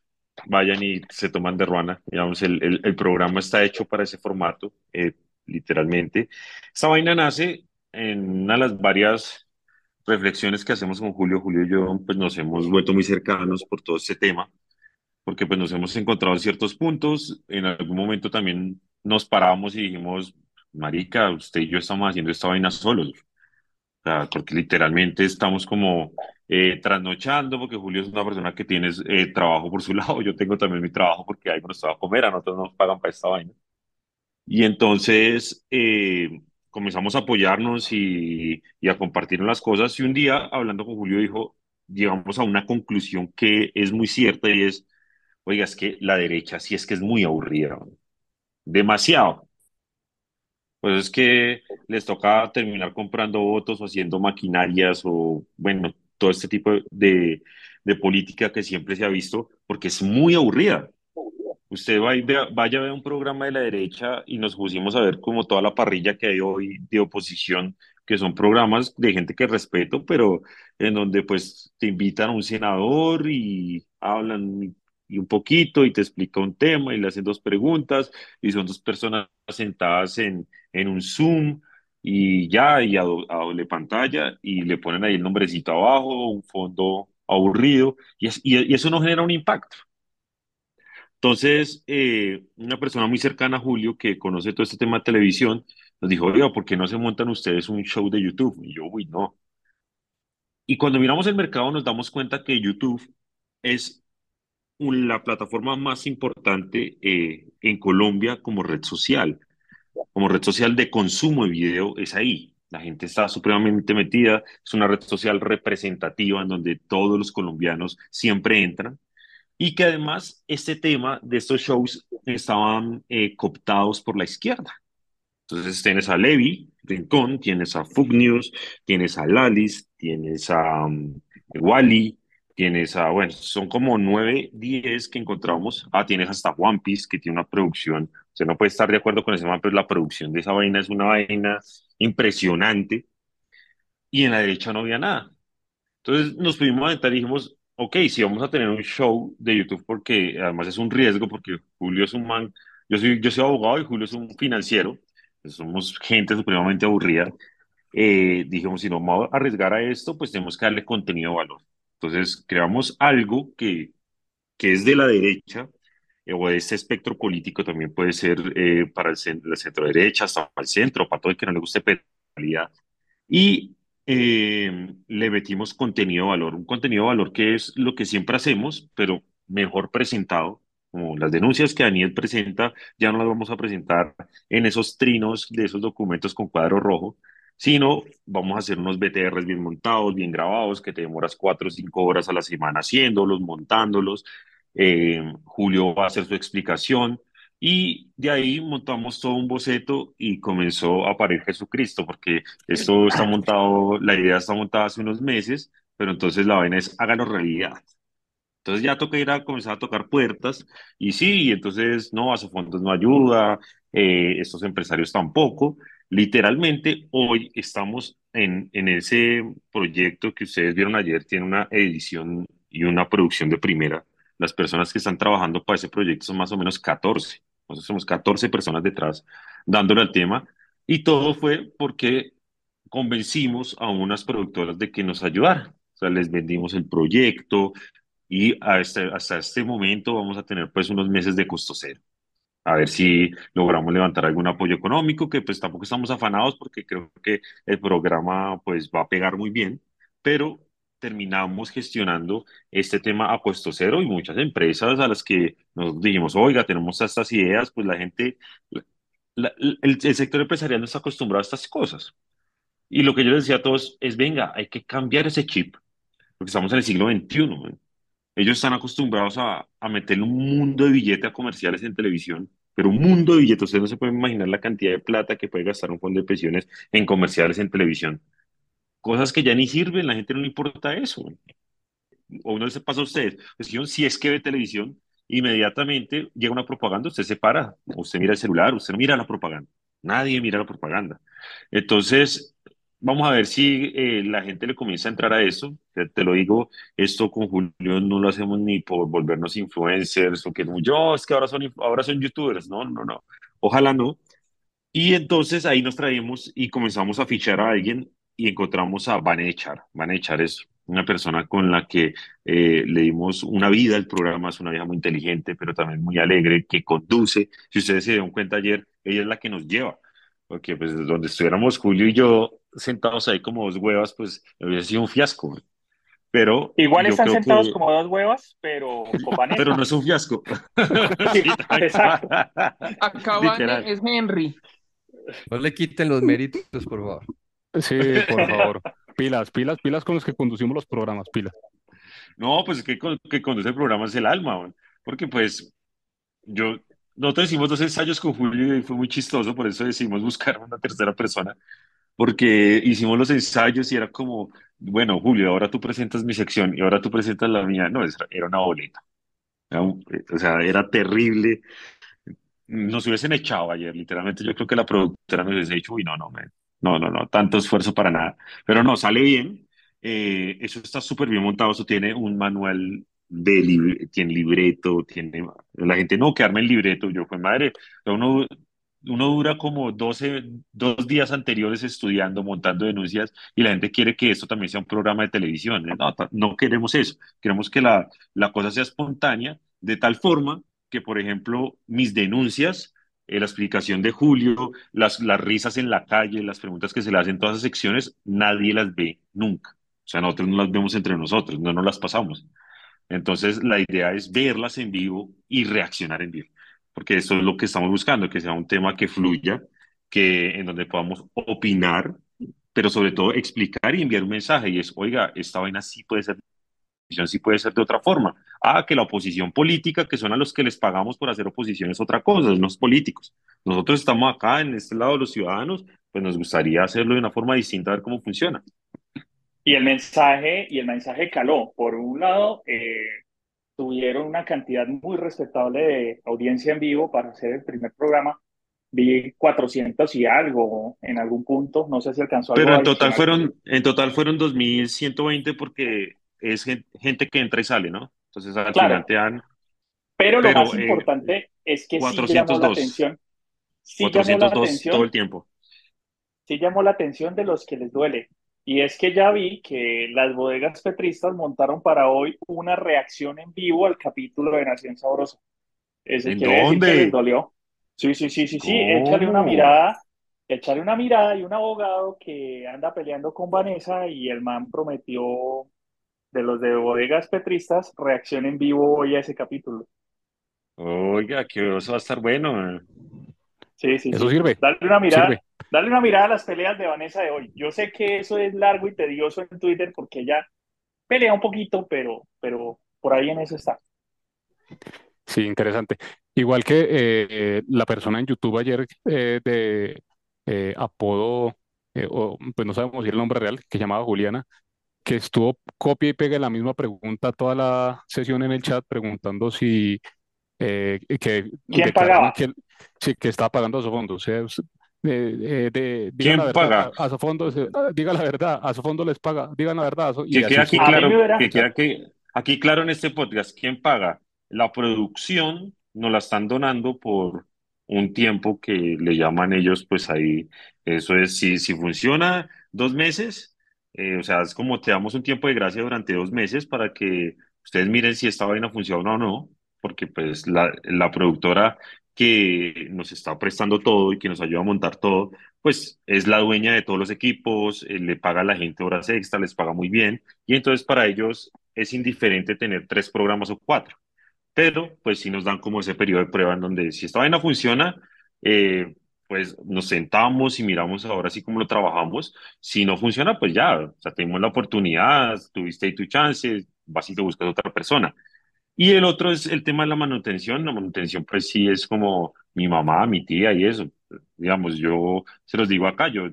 vayan y se toman de ruana, digamos, el, el, el programa está hecho para ese formato, eh, literalmente. Esta vaina nace en una de las varias reflexiones que hacemos con Julio. Julio y yo pues nos hemos vuelto muy cercanos por todo este tema, porque pues nos hemos encontrado en ciertos puntos, en algún momento también nos paramos y dijimos, marica, usted y yo estamos haciendo esta vaina solos. O sea, porque literalmente estamos como eh, trasnochando, porque Julio es una persona que tiene eh, trabajo por su lado, yo tengo también mi trabajo porque ahí nos va a comer, a nosotros no nos pagan para esta vaina. Y entonces eh, comenzamos a apoyarnos y, y a compartir las cosas. Y un día, hablando con Julio, dijo, llegamos a una conclusión que es muy cierta y es, oiga, es que la derecha sí es que es muy aburrida, demasiado. Pues es que les toca terminar comprando votos o haciendo maquinarias o, bueno, todo este tipo de, de política que siempre se ha visto, porque es muy aburrida. Usted va y vea- vaya a ver un programa de la derecha y nos pusimos a ver como toda la parrilla que hay hoy de oposición, que son programas de gente que respeto, pero en donde pues te invitan a un senador y hablan y un poquito y te explica un tema y le hacen dos preguntas y son dos personas sentadas en, en un Zoom y ya, y a, do- a doble pantalla y le ponen ahí el nombrecito abajo, un fondo aburrido y, es- y y eso no genera un impacto. Entonces, eh, una persona muy cercana a Julio que conoce todo este tema de televisión nos dijo, oiga, ¿por qué no se montan ustedes un show de YouTube? Y yo, uy, no. Y cuando miramos el mercado nos damos cuenta que YouTube es la plataforma más importante eh, en Colombia como red social, como red social de consumo de video, es ahí. La gente está supremamente metida, es una red social representativa en donde todos los colombianos siempre entran. Y que además este tema de estos shows estaban eh, cooptados por la izquierda. Entonces tienes a Levi, Rincón, tienes a Fug News, tienes a Lalis, tienes a um, Wally, tienes a, bueno, son como nueve, diez que encontramos. Ah, tienes hasta One Piece, que tiene una producción. Usted no puede estar de acuerdo con ese man, pero la producción de esa vaina es una vaina impresionante. Y en la derecha no había nada. Entonces nos pudimos aventar y dijimos, ok, si vamos a tener un show de YouTube, porque además es un riesgo, porque Julio es un man, yo soy, yo soy abogado y Julio es un financiero, pues somos gente supremamente aburrida, eh, dijimos, si no vamos a arriesgar a esto, pues tenemos que darle contenido de valor. Entonces creamos algo que, que es de la derecha, eh, o de este espectro político, también puede ser eh, para el, cen- la centro derecha, hasta para el centro, para todo el que no le guste penalidad y eh, le metimos contenido de valor, un contenido de valor que es lo que siempre hacemos, pero mejor presentado, como las denuncias que Daniel presenta, ya no las vamos a presentar en esos trinos de esos documentos con cuadro rojo, sino vamos a hacer unos BTRs bien montados, bien grabados, que te demoras cuatro o cinco horas a la semana haciéndolos, montándolos. Eh, Julio va a hacer su explicación. Y de ahí montamos todo un boceto y comenzó a aparecer Jesucristo, porque esto está montado, la idea está montada hace unos meses, pero entonces la vaina es hágalo realidad. Entonces ya toca ir a comenzar a tocar puertas y sí, entonces no, a su fondos no ayuda, eh, estos empresarios tampoco. Literalmente hoy estamos en, en ese proyecto que ustedes vieron ayer, tiene una edición y una producción de primera. Las personas que están trabajando para ese proyecto son más o menos 14. Nosotros somos 14 personas detrás dándole al tema y todo fue porque convencimos a unas productoras de que nos ayudaran. O sea, les vendimos el proyecto, y a este- hasta este momento vamos a tener pues unos meses de costo cero. A ver si logramos levantar algún apoyo económico, que pues tampoco estamos afanados porque creo que el programa pues va a pegar muy bien, pero terminamos gestionando este tema a costo cero y muchas empresas a las que nos dijimos, oiga, tenemos estas ideas, pues la gente la- el, el sector empresarial no está acostumbrado a estas cosas. Y lo que yo les decía a todos es, venga, hay que cambiar ese chip, porque estamos en el siglo XXI, man. Ellos están acostumbrados a, a meterle un mundo de billetes a comerciales en televisión, pero un mundo de billetes. Ustedes no se pueden imaginar la cantidad de plata que puede gastar un fondo de pensiones en comerciales en televisión. Cosas que ya ni sirven, la gente no le importa eso. O no les pasa a ustedes. Pues, si es que ve televisión, inmediatamente llega una propaganda, usted se para, usted mira el celular, usted no mira la propaganda. Nadie mira la propaganda. Entonces, vamos a ver si eh, la gente le comienza a entrar a eso. Te, te lo digo, esto con Julio no lo hacemos ni por volvernos influencers o que no, yo es que ahora son, ahora son youtubers. No, no, no. Ojalá no. Y entonces ahí nos traímos y comenzamos a fichar a alguien y encontramos a Van Echar. Van Echar es una persona con la que eh, le dimos una vida al programa, es una vieja muy inteligente, pero también muy alegre, que conduce. Si ustedes se dieron cuenta ayer, ella es la que nos lleva. Porque pues donde estuviéramos Julio y yo sentados ahí como dos huevas, pues hubiera sido un fiasco. Pero Igual están sentados que, como dos huevas, pero con pero no es un fiasco. Sí, exacto. Literal. es Henry. No le quiten los méritos, por favor. Sí, por favor. Pilas, pilas, pilas con los que conducimos los programas, pilas. No, pues es que, que conduce el programa es el alma. Porque pues yo, nosotros hicimos dos ensayos con Julio y fue muy chistoso, por eso decidimos buscar una tercera persona, porque hicimos los ensayos y era como, bueno, Julio, ahora tú presentas mi sección y ahora tú presentas la mía. No, era una boleta. O sea, era terrible. Nos hubiesen echado ayer, literalmente. Yo creo que la productora nos hubiese dicho, uy, no, no, man, no, no, no, tanto esfuerzo para nada. Pero no, sale bien. Eh, eso está súper bien montado. Eso tiene un manual de tiene libreto, tiene. La gente no, que arme el libreto. Yo, pues madre, uno, uno dura como 12 dos días anteriores estudiando, montando denuncias, y la gente quiere que esto también sea un programa de televisión. No, ta- no queremos eso. Queremos que la, la cosa sea espontánea, de tal forma que, por ejemplo, mis denuncias, eh, la explicación de Julio, las, las risas en la calle, las preguntas que se le hacen, todas esas secciones, nadie las ve nunca. O sea, nosotros no las vemos entre nosotros, no nos las pasamos. Entonces, la idea es verlas en vivo y reaccionar en vivo, porque eso es lo que estamos buscando, que sea un tema que fluya, que en donde podamos opinar, pero sobre todo explicar y enviar un mensaje, y es, oiga, esta vaina sí puede ser oposición sí puede ser de otra forma. Ah, que la oposición política, que son a los que les pagamos por hacer oposición, es otra cosa, son los políticos. Nosotros estamos acá en este lado los ciudadanos, pues nos gustaría hacerlo de una forma distinta, a ver cómo funciona. Y el mensaje, y el mensaje caló. Por un lado, eh, tuvieron una cantidad muy respetable de audiencia en vivo para hacer el primer programa. Vi 400 y algo en algún punto, no sé si alcanzó algo Pero en total adicional. fueron, en total fueron 2.120 porque es gen- gente que entra y sale, ¿no? Entonces al Claro. final te dan, Pero lo más eh, importante es que sí llamó la 402, atención, sí llamó la 402 todo atención el tiempo. sí llamó la atención de los que les duele. Y es que ya vi que las bodegas petristas montaron para hoy una reacción en vivo al capítulo de Nación Sabrosa. Ese ¿En decir que les dónde? dolió. Sí, sí, sí, sí, sí. Échale una ¿Cómo? mirada, échale una mirada y un abogado que anda peleando con Vanessa y el man prometió de los de bodegas petristas reacción en vivo hoy a ese capítulo. Oiga, que eso va a estar bueno. eh. Sí, sí, Eso sí. sirve, Dale una mirada, sirve. dale una mirada a las peleas de Vanessa de hoy. Yo sé que eso es largo y tedioso en Twitter porque ella pelea un poquito, pero, pero por ahí en eso está. Sí, interesante. Igual que eh, eh, la persona en YouTube ayer eh, de eh, apodo, eh, o, pues no sabemos si el nombre real, que llamaba Juliana, que estuvo copia y pega la misma pregunta toda la sesión en el chat preguntando si eh, que ¿Quién pagaba? que, sí, que estaba pagando a su fondo. O sea, us- eh, eh, de- digan la ¿Quién verdad, paga? a, a su fondo, ah, diga la verdad, a su fondo les paga, digan la verdad, y Que aquí claro, que quede aquí, aquí claro en este podcast, ¿quién paga? La producción nos la están donando por un tiempo que le llaman ellos, pues ahí, eso es, si, si funciona dos meses, eh, o sea, es como te damos un tiempo de gracia durante dos meses para que ustedes miren si esta vaina funciona o no, porque pues la, la productora que nos está prestando todo y que nos ayuda a montar todo, pues es la dueña de todos los equipos, eh, le paga a la gente horas extra, les paga muy bien, y entonces para ellos es indiferente tener tres programas o cuatro. Pero pues sí nos dan como ese periodo de prueba en donde si esta vaina funciona, eh, pues nos sentamos y miramos ahora sí cómo lo trabajamos. Si no funciona, pues ya, o sea, tenemos la oportunidad, tuviste ahí tu chance, vas y te buscas otra persona. Y el otro es el tema de la manutención. La manutención, pues sí, es como mi mamá, mi tía y eso. Digamos, yo se los digo acá, yo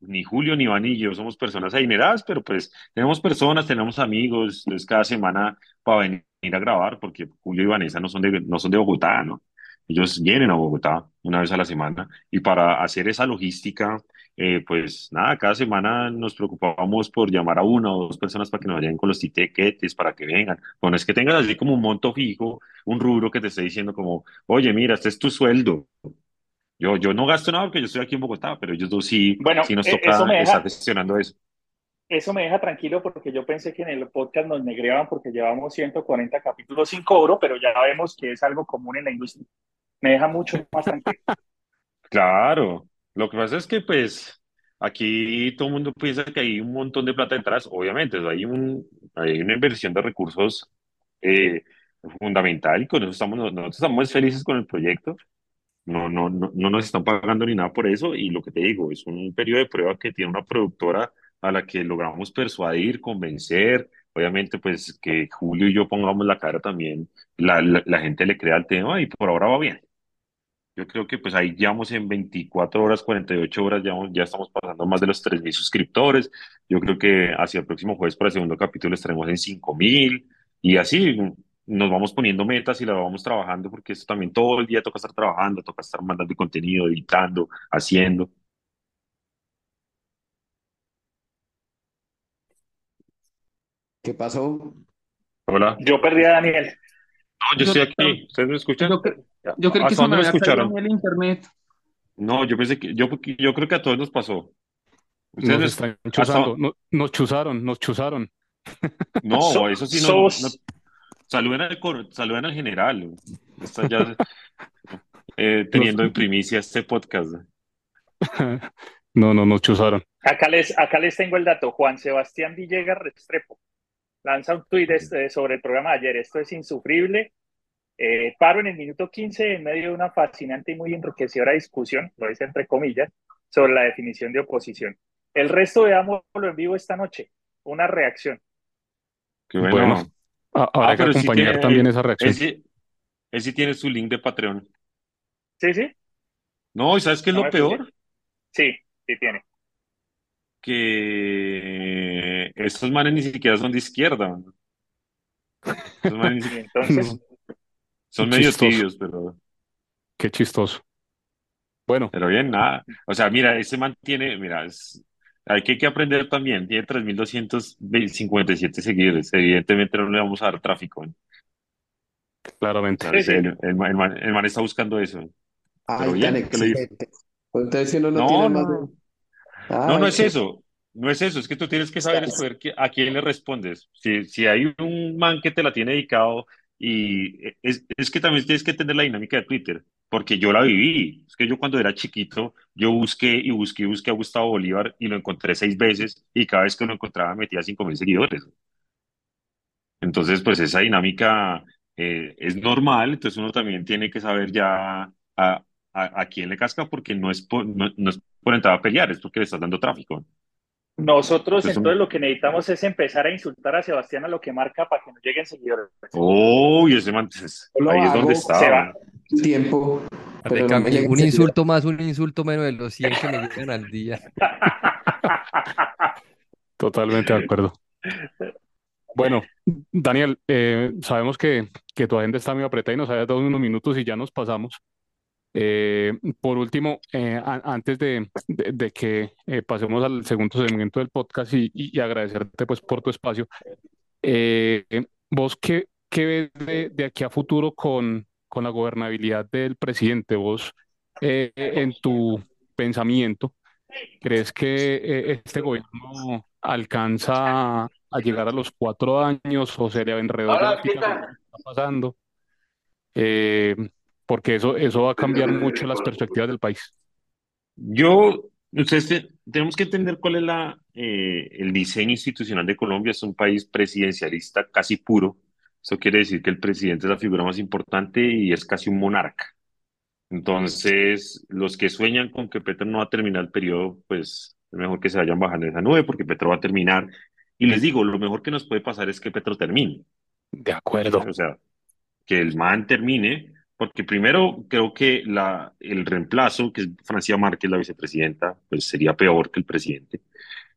ni Julio, ni Iván, ni yo somos personas adineradas, pero pues tenemos personas, tenemos amigos, entonces cada semana para venir a grabar, porque Julio y Vanessa no son de, no son de Bogotá, ¿no? Ellos vienen a Bogotá una vez a la semana y para hacer esa logística, eh, pues nada, cada semana nos preocupamos por llamar a una o dos personas para que nos vayan con los tiquetes, para que vengan. Bueno, es que tengas así como un monto fijo, un rubro que te esté diciendo como, oye, mira, este es tu sueldo. Yo, yo no gasto nada porque yo estoy aquí en Bogotá, pero ellos dos sí, Bueno, sí nos e- toca eso me estar deja, gestionando eso. Eso me deja tranquilo porque yo pensé que en el podcast nos negreaban porque llevamos 140 capítulos sin cobro, pero ya vemos que es algo común en la industria. Me deja mucho más tranquilo. Claro, lo que pasa es que pues aquí todo el mundo piensa que hay un montón de plata detrás, obviamente, o sea, hay un, hay una inversión de recursos eh, fundamental y con eso estamos, nosotros estamos felices con el proyecto, no, no, no, no nos están pagando ni nada por eso y lo que te digo, es un periodo de prueba que tiene una productora a la que logramos persuadir, convencer, obviamente pues que Julio y yo pongamos la cara también, la, la, la gente le crea al tema y por ahora va bien. Yo creo que pues ahí llevamos en 24 horas, 48 horas, ya, ya estamos pasando más de los 3.000 suscriptores. Yo creo que hacia el próximo jueves para el segundo capítulo estaremos en 5.000 y así nos vamos poniendo metas y las vamos trabajando porque esto también todo el día toca estar trabajando, toca estar mandando contenido, editando, haciendo. ¿Qué pasó? Hola. Yo perdí a Daniel. No, yo Yo, estoy aquí. ¿Ustedes me escuchan? yo, yo creí que ¿Hasta se me me escucharon? el internet. No, yo pensé que, yo, yo creo que a todos nos pasó. Ustedes Nos están hasta, chuzando, no- nos chuzaron, nos chuzaron. no, So- eso sí, no, saluden al, cor- saluden al general. Está ya eh, teniendo en primicia este podcast. no, no, nos chuzaron. acá les, acá les tengo el dato. Juan Sebastián Villegas Restrepo lanza un tuit este- sobre el programa de ayer. Esto es insufrible. Eh, paro en el minuto 15 en medio de una fascinante y muy enriquecedora discusión, lo dice entre comillas, sobre la definición de oposición. El resto veámoslo en vivo esta noche. Una reacción. Qué Bueno, bueno. a- Ah, habrá que sí acompañar tiene, también esa reacción. él sí, él sí tiene su link de Patreon. ¿Sí, sí? No, ¿y sabes qué es No lo peor? Sí, sí tiene. Que estos manes ni siquiera son de izquierda. Estos manes ni Y si- entonces, son medio Chistoso, tibios, pero, qué chistoso. Bueno, pero bien, nada. O sea, mira, ese man tiene, mira, es, hay que, que aprender también. Tiene 3.257 seguidores. Evidentemente no le vamos a dar tráfico. ¿eh? O claramente. sí, el, sí. el, el man, el man- el man está buscando eso. Pero Ay, bien, que lo dif- exigente. Entonces, si uno no No, tiene no, más de... no. No, no Ay, es qué... eso. No es eso. Es que tú tienes que saber escoger a quién le respondes. Si, si hay un man que te la tiene dedicado y es, es que también tienes que entender la dinámica de Twitter, porque yo la viví. Es que yo cuando era chiquito, yo busqué y busqué y busqué a Gustavo Bolívar y lo encontré seis veces y cada vez que lo encontraba metía cinco mil seguidores. Entonces, pues esa dinámica eh, es normal, entonces uno también tiene que saber ya a, a, a quién le casca porque no es por, no, no es por entrar a pelear, es porque le estás dando tráfico. Nosotros Entonces, entonces un- lo que necesitamos es empezar a insultar a Sebastián a lo que marca para que nos lleguen seguidores. oh, y ese man, pues, ahí es donde. Se va. tiempo, pero no Recam- me llega un insulto más, un insulto menos de los 100 que me llegan al día. Totalmente de acuerdo. Bueno, Daniel, eh, sabemos que, que tu agenda está muy apretada y nos habías dado unos minutos y ya nos pasamos. Eh, por último, eh, a- antes de, de- de que eh, pasemos al segundo segmento del podcast y, agradecerte pues por tu espacio, ¿vos qué, qué ves de, de aquí a futuro con, con la gobernabilidad del presidente? ¿Vos en tu pensamiento crees que este gobierno alcanza a llegar a los cuatro años o se le con lo que está pasando? Eh, porque eso, eso va a cambiar mucho las perspectivas del país. Yo, ustedes te- tenemos que entender cuál es la, eh, el diseño institucional de Colombia. Es un país presidencialista casi puro. Eso quiere decir que el presidente es la figura más importante y es casi un monarca. Entonces, los que sueñan con que Petro no va a terminar el periodo, pues es mejor que se vayan bajando esa nube porque Petro va a terminar. Y les digo, lo mejor que nos puede pasar es que Petro termine. De acuerdo. O sea, que el man termine, porque primero creo que la, el reemplazo, que es Francia Márquez, la vicepresidenta, pues sería peor que el presidente.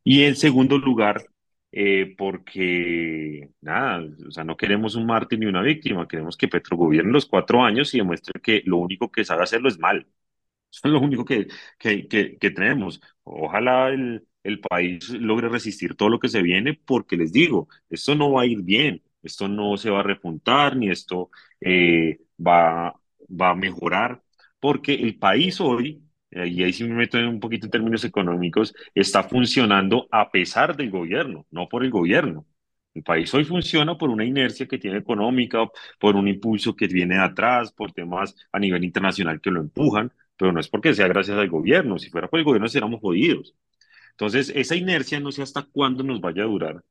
Y en segundo lugar, eh, porque nada, o sea, no queremos un mártir ni una víctima, queremos que Petro gobierne los cuatro años y demuestre que lo único que sabe hacerlo es mal. Eso es lo único que, que, que, que tenemos. Ojalá el, el país logre resistir todo lo que se viene, porque les digo, esto no va a ir bien, esto no se va a repuntar, ni esto eh, va, va a mejorar, porque el país hoy y ahí sí me meto en un poquito en términos económicos, está funcionando a pesar del gobierno, no por el gobierno. El país hoy funciona por una inercia que tiene económica, por un impulso que viene de atrás, por temas a nivel internacional que lo empujan, pero no es porque sea gracias al gobierno. Si fuera por el gobierno, seríamos jodidos. Entonces, esa inercia no sé hasta cuándo nos vaya a durar,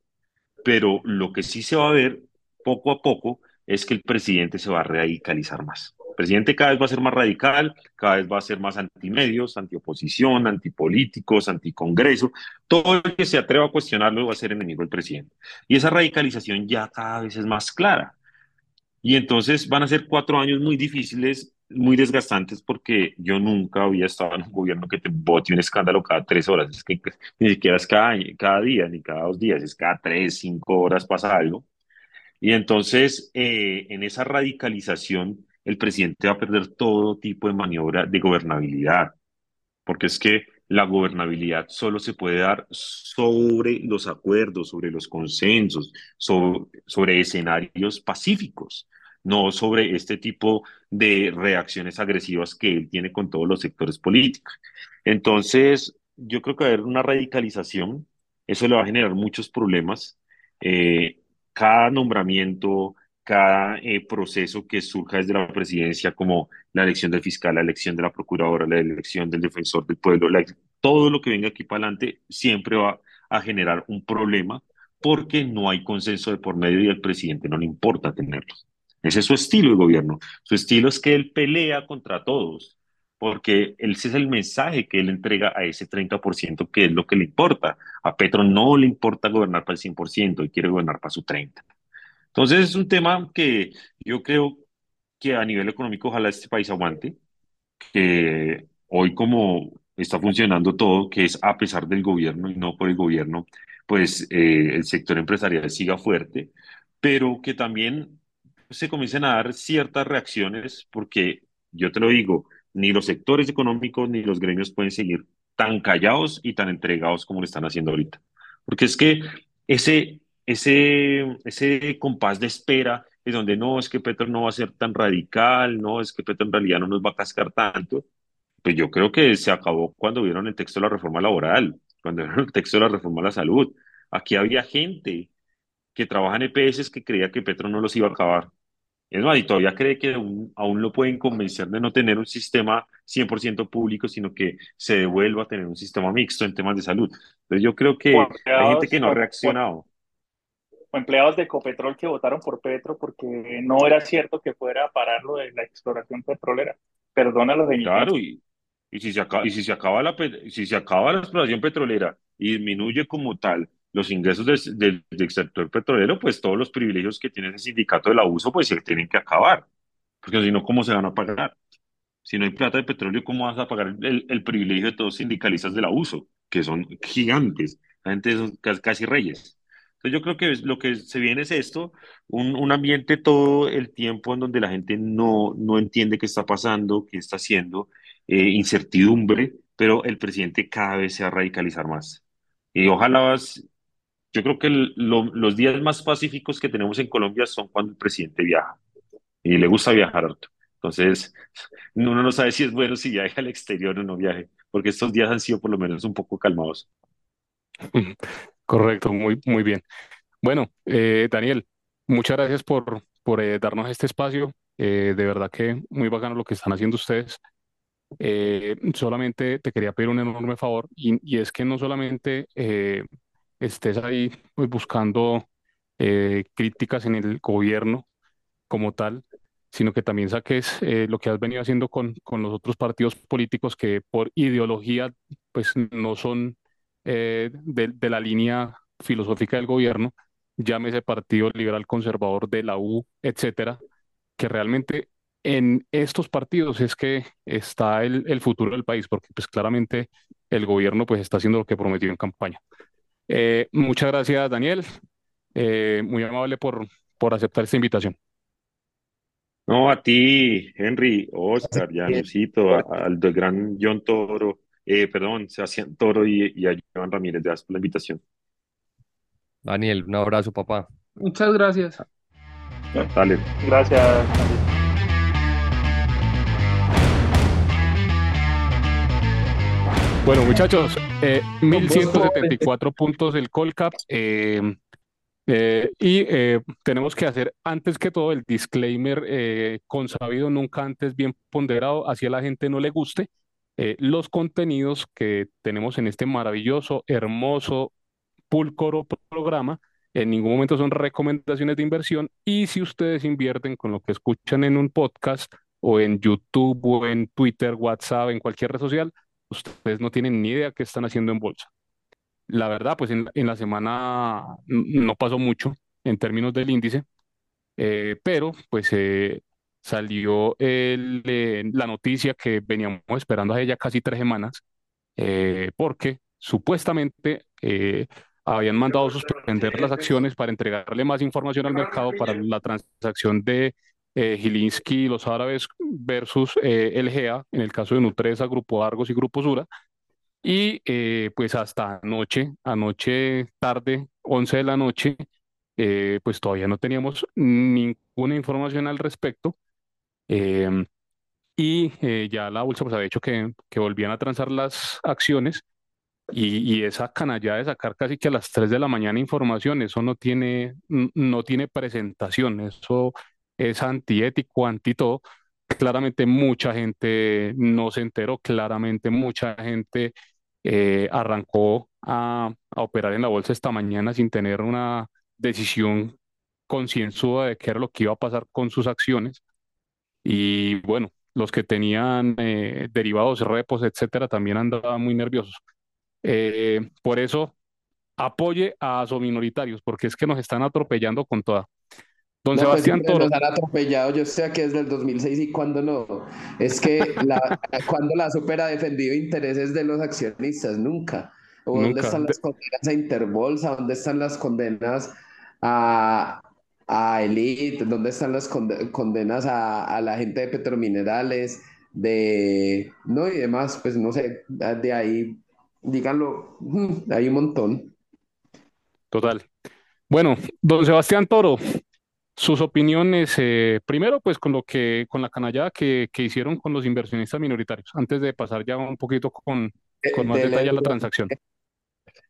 pero lo que sí se va a ver poco a poco es que el presidente se va a radicalizar más presidente cada vez va a ser más radical, cada vez va a ser más antimedios, antioposición, antipolíticos, anticongreso. Todo el que se atreva a cuestionarlo va a ser enemigo del presidente. Y esa radicalización ya cada vez es más clara. Y entonces van a ser cuatro años muy difíciles, muy desgastantes, porque yo nunca había estado en un gobierno que te bote un escándalo cada tres horas. Es que ni siquiera es cada, cada día, ni cada dos días, es cada tres, cinco horas pasa algo. Y entonces, eh, en esa radicalización, el presidente va a perder todo tipo de maniobra de gobernabilidad, porque es que la gobernabilidad solo se puede dar sobre los acuerdos, sobre los consensos, sobre, escenarios pacíficos, no sobre este tipo de reacciones agresivas que él tiene con todos los sectores políticos. Entonces, yo creo que haber una radicalización, eso le va a generar muchos problemas. Eh, cada nombramiento, cada eh, proceso que surja desde la presidencia, como la elección del fiscal, la elección de la procuradora, la elección del defensor del pueblo, todo lo que venga aquí para adelante siempre va a generar un problema porque no hay consenso de por medio y al presidente no le importa tenerlo. Ese es su estilo de gobierno. Su estilo es que él pelea contra todos, porque ese es el mensaje que él entrega a ese 30% que es lo que le importa. A Petro no le importa gobernar para el 100% y quiere gobernar para su 30%. Entonces es un tema que yo creo que a nivel económico ojalá este país aguante, que hoy como está funcionando todo, que es a pesar del gobierno y no por el gobierno, pues eh, el sector empresarial siga fuerte, pero que también se comiencen a dar ciertas reacciones, porque yo te lo digo, ni los sectores económicos ni los gremios pueden seguir tan callados y tan entregados como lo están haciendo ahorita. Porque es que ese, ese, ese compás de espera es donde no, es que Petro no va a ser tan radical, no, es que Petro en realidad no nos va a cascar tanto, pues yo creo que se acabó cuando vieron el texto de la reforma laboral, cuando vieron el texto de la reforma a la salud. Aquí había gente que trabaja en EPS que creía que Petro no los iba a acabar. Es más, y todavía cree que aún, aún lo pueden convencer de no tener un sistema 100% público, sino que se devuelva a tener un sistema mixto en temas de salud. Pero yo creo que hay gente que no ha reaccionado o empleados de Ecopetrol que votaron por Petro porque no era cierto que fuera a parar lo de la exploración petrolera. Perdónalo, señor. Claro, y, y, si se acaba, y si se acaba la si se acaba la exploración petrolera y disminuye como tal los ingresos del, del, sector petrolero, pues todos los privilegios que tiene ese sindicato del abuso, pues se tienen que acabar. Porque si no, ¿cómo se van a pagar? Si no hay plata de petróleo, ¿cómo vas a pagar el, el privilegio de todos los sindicalistas del abuso? Que son gigantes, la gente son casi reyes. Entonces yo creo que lo que se viene es esto, un, un, ambiente todo el tiempo en donde la gente no, no entiende qué está pasando, qué está haciendo, eh, incertidumbre, pero el presidente cada vez se va a radicalizar más. Y ojalá, yo creo que los días más pacíficos que tenemos en Colombia son cuando el presidente viaja y le gusta viajar harto. Entonces, uno no sabe si es bueno si viaja al exterior o no viaje, porque estos días han sido por lo menos un poco calmados. Correcto, muy, muy bien. Bueno, eh, Daniel, muchas gracias por, por eh, darnos este espacio. Eh, de verdad que muy bacano lo que están haciendo ustedes. solamente te quería pedir un enorme favor y es que no solamente estés ahí pues, buscando críticas en el gobierno como tal, sino que también saques eh, lo que has venido haciendo con, con los otros partidos políticos que por ideología pues no son eh, de, de la línea filosófica del gobierno, llámese Partido Liberal Conservador de la U, etcétera, que realmente en estos partidos es que está el, el futuro del país, porque pues claramente el gobierno pues está haciendo lo que prometió en campaña. Eh, muchas gracias, Daniel. Eh, muy amable por, por aceptar esta invitación. No, a ti, Henry, Oscar, Janusito, al gran John Toro, eh, perdón, Sebastián Toro y, y a Joan Ramírez, gracias por la invitación. Daniel, un abrazo, papá. Muchas gracias. Dale. Gracias. Bueno, muchachos, eh, 1174 puntos el Colcap. Eh, eh, y eh, tenemos que hacer antes que todo el disclaimer eh, consabido nunca antes bien ponderado, así a la gente no le guste. los contenidos que tenemos en este maravilloso, hermoso, pulcro programa en ningún momento son recomendaciones de inversión y si ustedes invierten con lo que escuchan en un podcast o en YouTube o en Twitter, WhatsApp, en cualquier red social, ustedes no tienen ni idea qué están haciendo en bolsa. La verdad, pues en, la semana no pasó mucho en términos del índice, eh, pero pues eh, salió eh, la noticia que veníamos esperando hace ya casi tres semanas, porque supuestamente habían mandado suspender las acciones para entregarle más información al mercado para la transacción de eh, Gilinski y los árabes versus eh, el GEA, en el caso de Nutresa, Grupo Argos y Grupo Sura. Y eh, pues hasta anoche, anoche tarde, 11 de la noche, eh, pues todavía no teníamos ninguna información al respecto. Em, y eh, ya la bolsa pues había dicho que, que volvían a transar las acciones y, y esa canallada de sacar casi que a las 3 de la mañana información, eso no tiene, no tiene presentación, eso es antiético, anti todo. Claramente mucha gente no se enteró, claramente mucha gente eh, arrancó a, a operar en la bolsa esta mañana sin tener una decisión concienzuda de qué era lo que iba a pasar con sus acciones. Y bueno, los que tenían eh, derivados, repos, etcétera, también andaban muy nerviosos. Eh, por eso, apoye a minoritarios, porque es que nos están atropellando con toda. Don No, pues Sebastián siempre Toro, nos han atropellado, yo sé que desde el 2006 y cuándo no. Es que la, cuando la super ha defendido intereses de los accionistas, nunca. ¿O dónde están las condenas a Interbolsa? ¿Dónde están las condenas a, a Elite? ¿Dónde están las conde- condenas a, a la gente de Petrominerales? De, no, y demás, pues no sé, de ahí, díganlo, hay un montón. Total. Bueno, don Sebastián Toro, sus opiniones, eh, primero pues con lo que, con la canallada que, que hicieron con los inversionistas minoritarios, antes de pasar ya un poquito con, con más detalle a la transacción.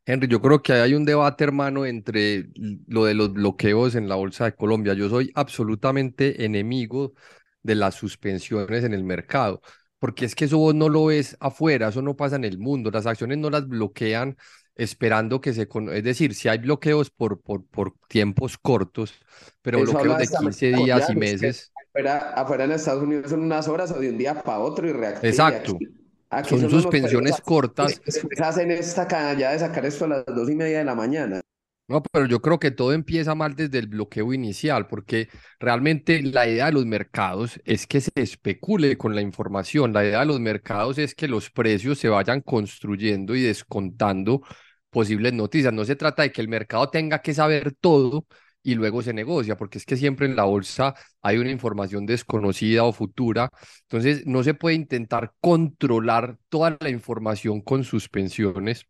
Henry, yo creo que hay un debate, hermano, entre lo de los bloqueos en la Bolsa de Colombia. Yo soy absolutamente enemigo de las suspensiones en el mercado, porque es que eso vos no lo ves afuera, eso no pasa en el mundo. Las acciones no las bloquean esperando que se... con- Es decir, si hay bloqueos por, por, por tiempos cortos, pero Eso bloqueos de esta 15 mañana con días y meses. afuera, afuera en Estados Unidos son unas horas o de un día para otro y reactiva. Exacto. Aquí, aquí Son son suspensiones cortas. hacen esta canalla de sacar esto a las dos y media de la mañana. No, pero yo creo que todo empieza mal desde el bloqueo inicial, porque realmente la idea de los mercados es que se especule con la información. La idea de los mercados es que los precios se vayan construyendo y descontando posibles noticias. No se trata de que el mercado tenga que saber todo y luego se negocia, porque es que siempre en la bolsa hay una información desconocida o futura. Entonces, no se puede intentar controlar toda la información con suspensiones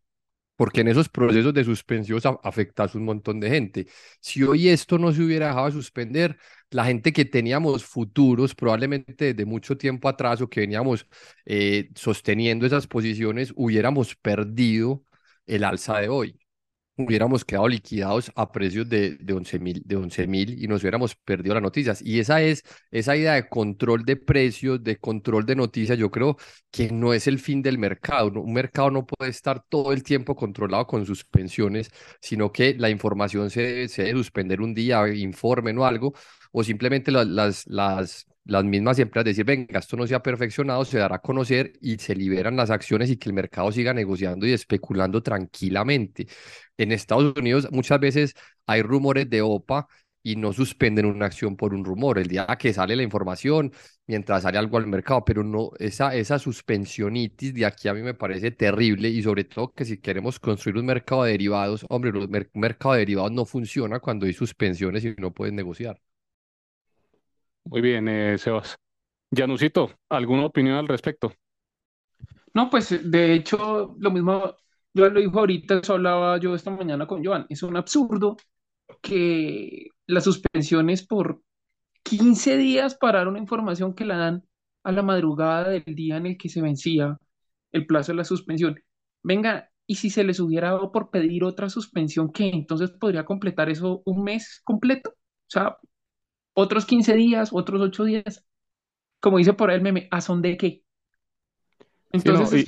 porque en esos procesos de suspensión afectas un montón de gente. Si hoy esto no se hubiera dejado de suspender, la gente que teníamos futuros, probablemente desde mucho tiempo atrás o que veníamos eh, sosteniendo esas posiciones, hubiéramos perdido el alza de hoy. Hubiéramos quedado liquidados a precios de, de 11 mil, de 11 mil y nos hubiéramos perdido las noticias. Y esa es esa idea de control de precios, de control de noticias, yo creo que no es el fin del mercado. Un mercado no puede estar todo el tiempo controlado con suspensiones, sino que la información se, se debe suspender un día, informen o algo, o simplemente la- las, las, las mismas empresas decir, venga, esto no se ha perfeccionado, se dará a conocer y se liberan las acciones y que el mercado siga negociando y especulando tranquilamente. En Estados Unidos muchas veces hay rumores de OPA y no suspenden una acción por un rumor. El día que sale la información, mientras sale algo al mercado, pero no, esa, esa suspensionitis de aquí a mí me parece terrible y sobre todo que si queremos construir un mercado de derivados, hombre, un mercado de derivados no funciona cuando hay suspensiones y no puedes negociar. Muy bien, eh, Sebas. Janusito, ¿alguna opinión al respecto? No, pues de hecho, lo mismo, yo lo dijo ahorita, eso hablaba yo esta mañana con Joan, es un absurdo que las suspensiones por 15 días para dar una información que la dan a la madrugada del día en el que se vencía el plazo de la suspensión. Venga, y si se les hubiera dado por pedir otra suspensión, ¿qué? Entonces podría completar eso un mes completo. O sea, otros 15 días, otros 8 días. Como dice por ahí el meme, ¿a son de qué? Entonces,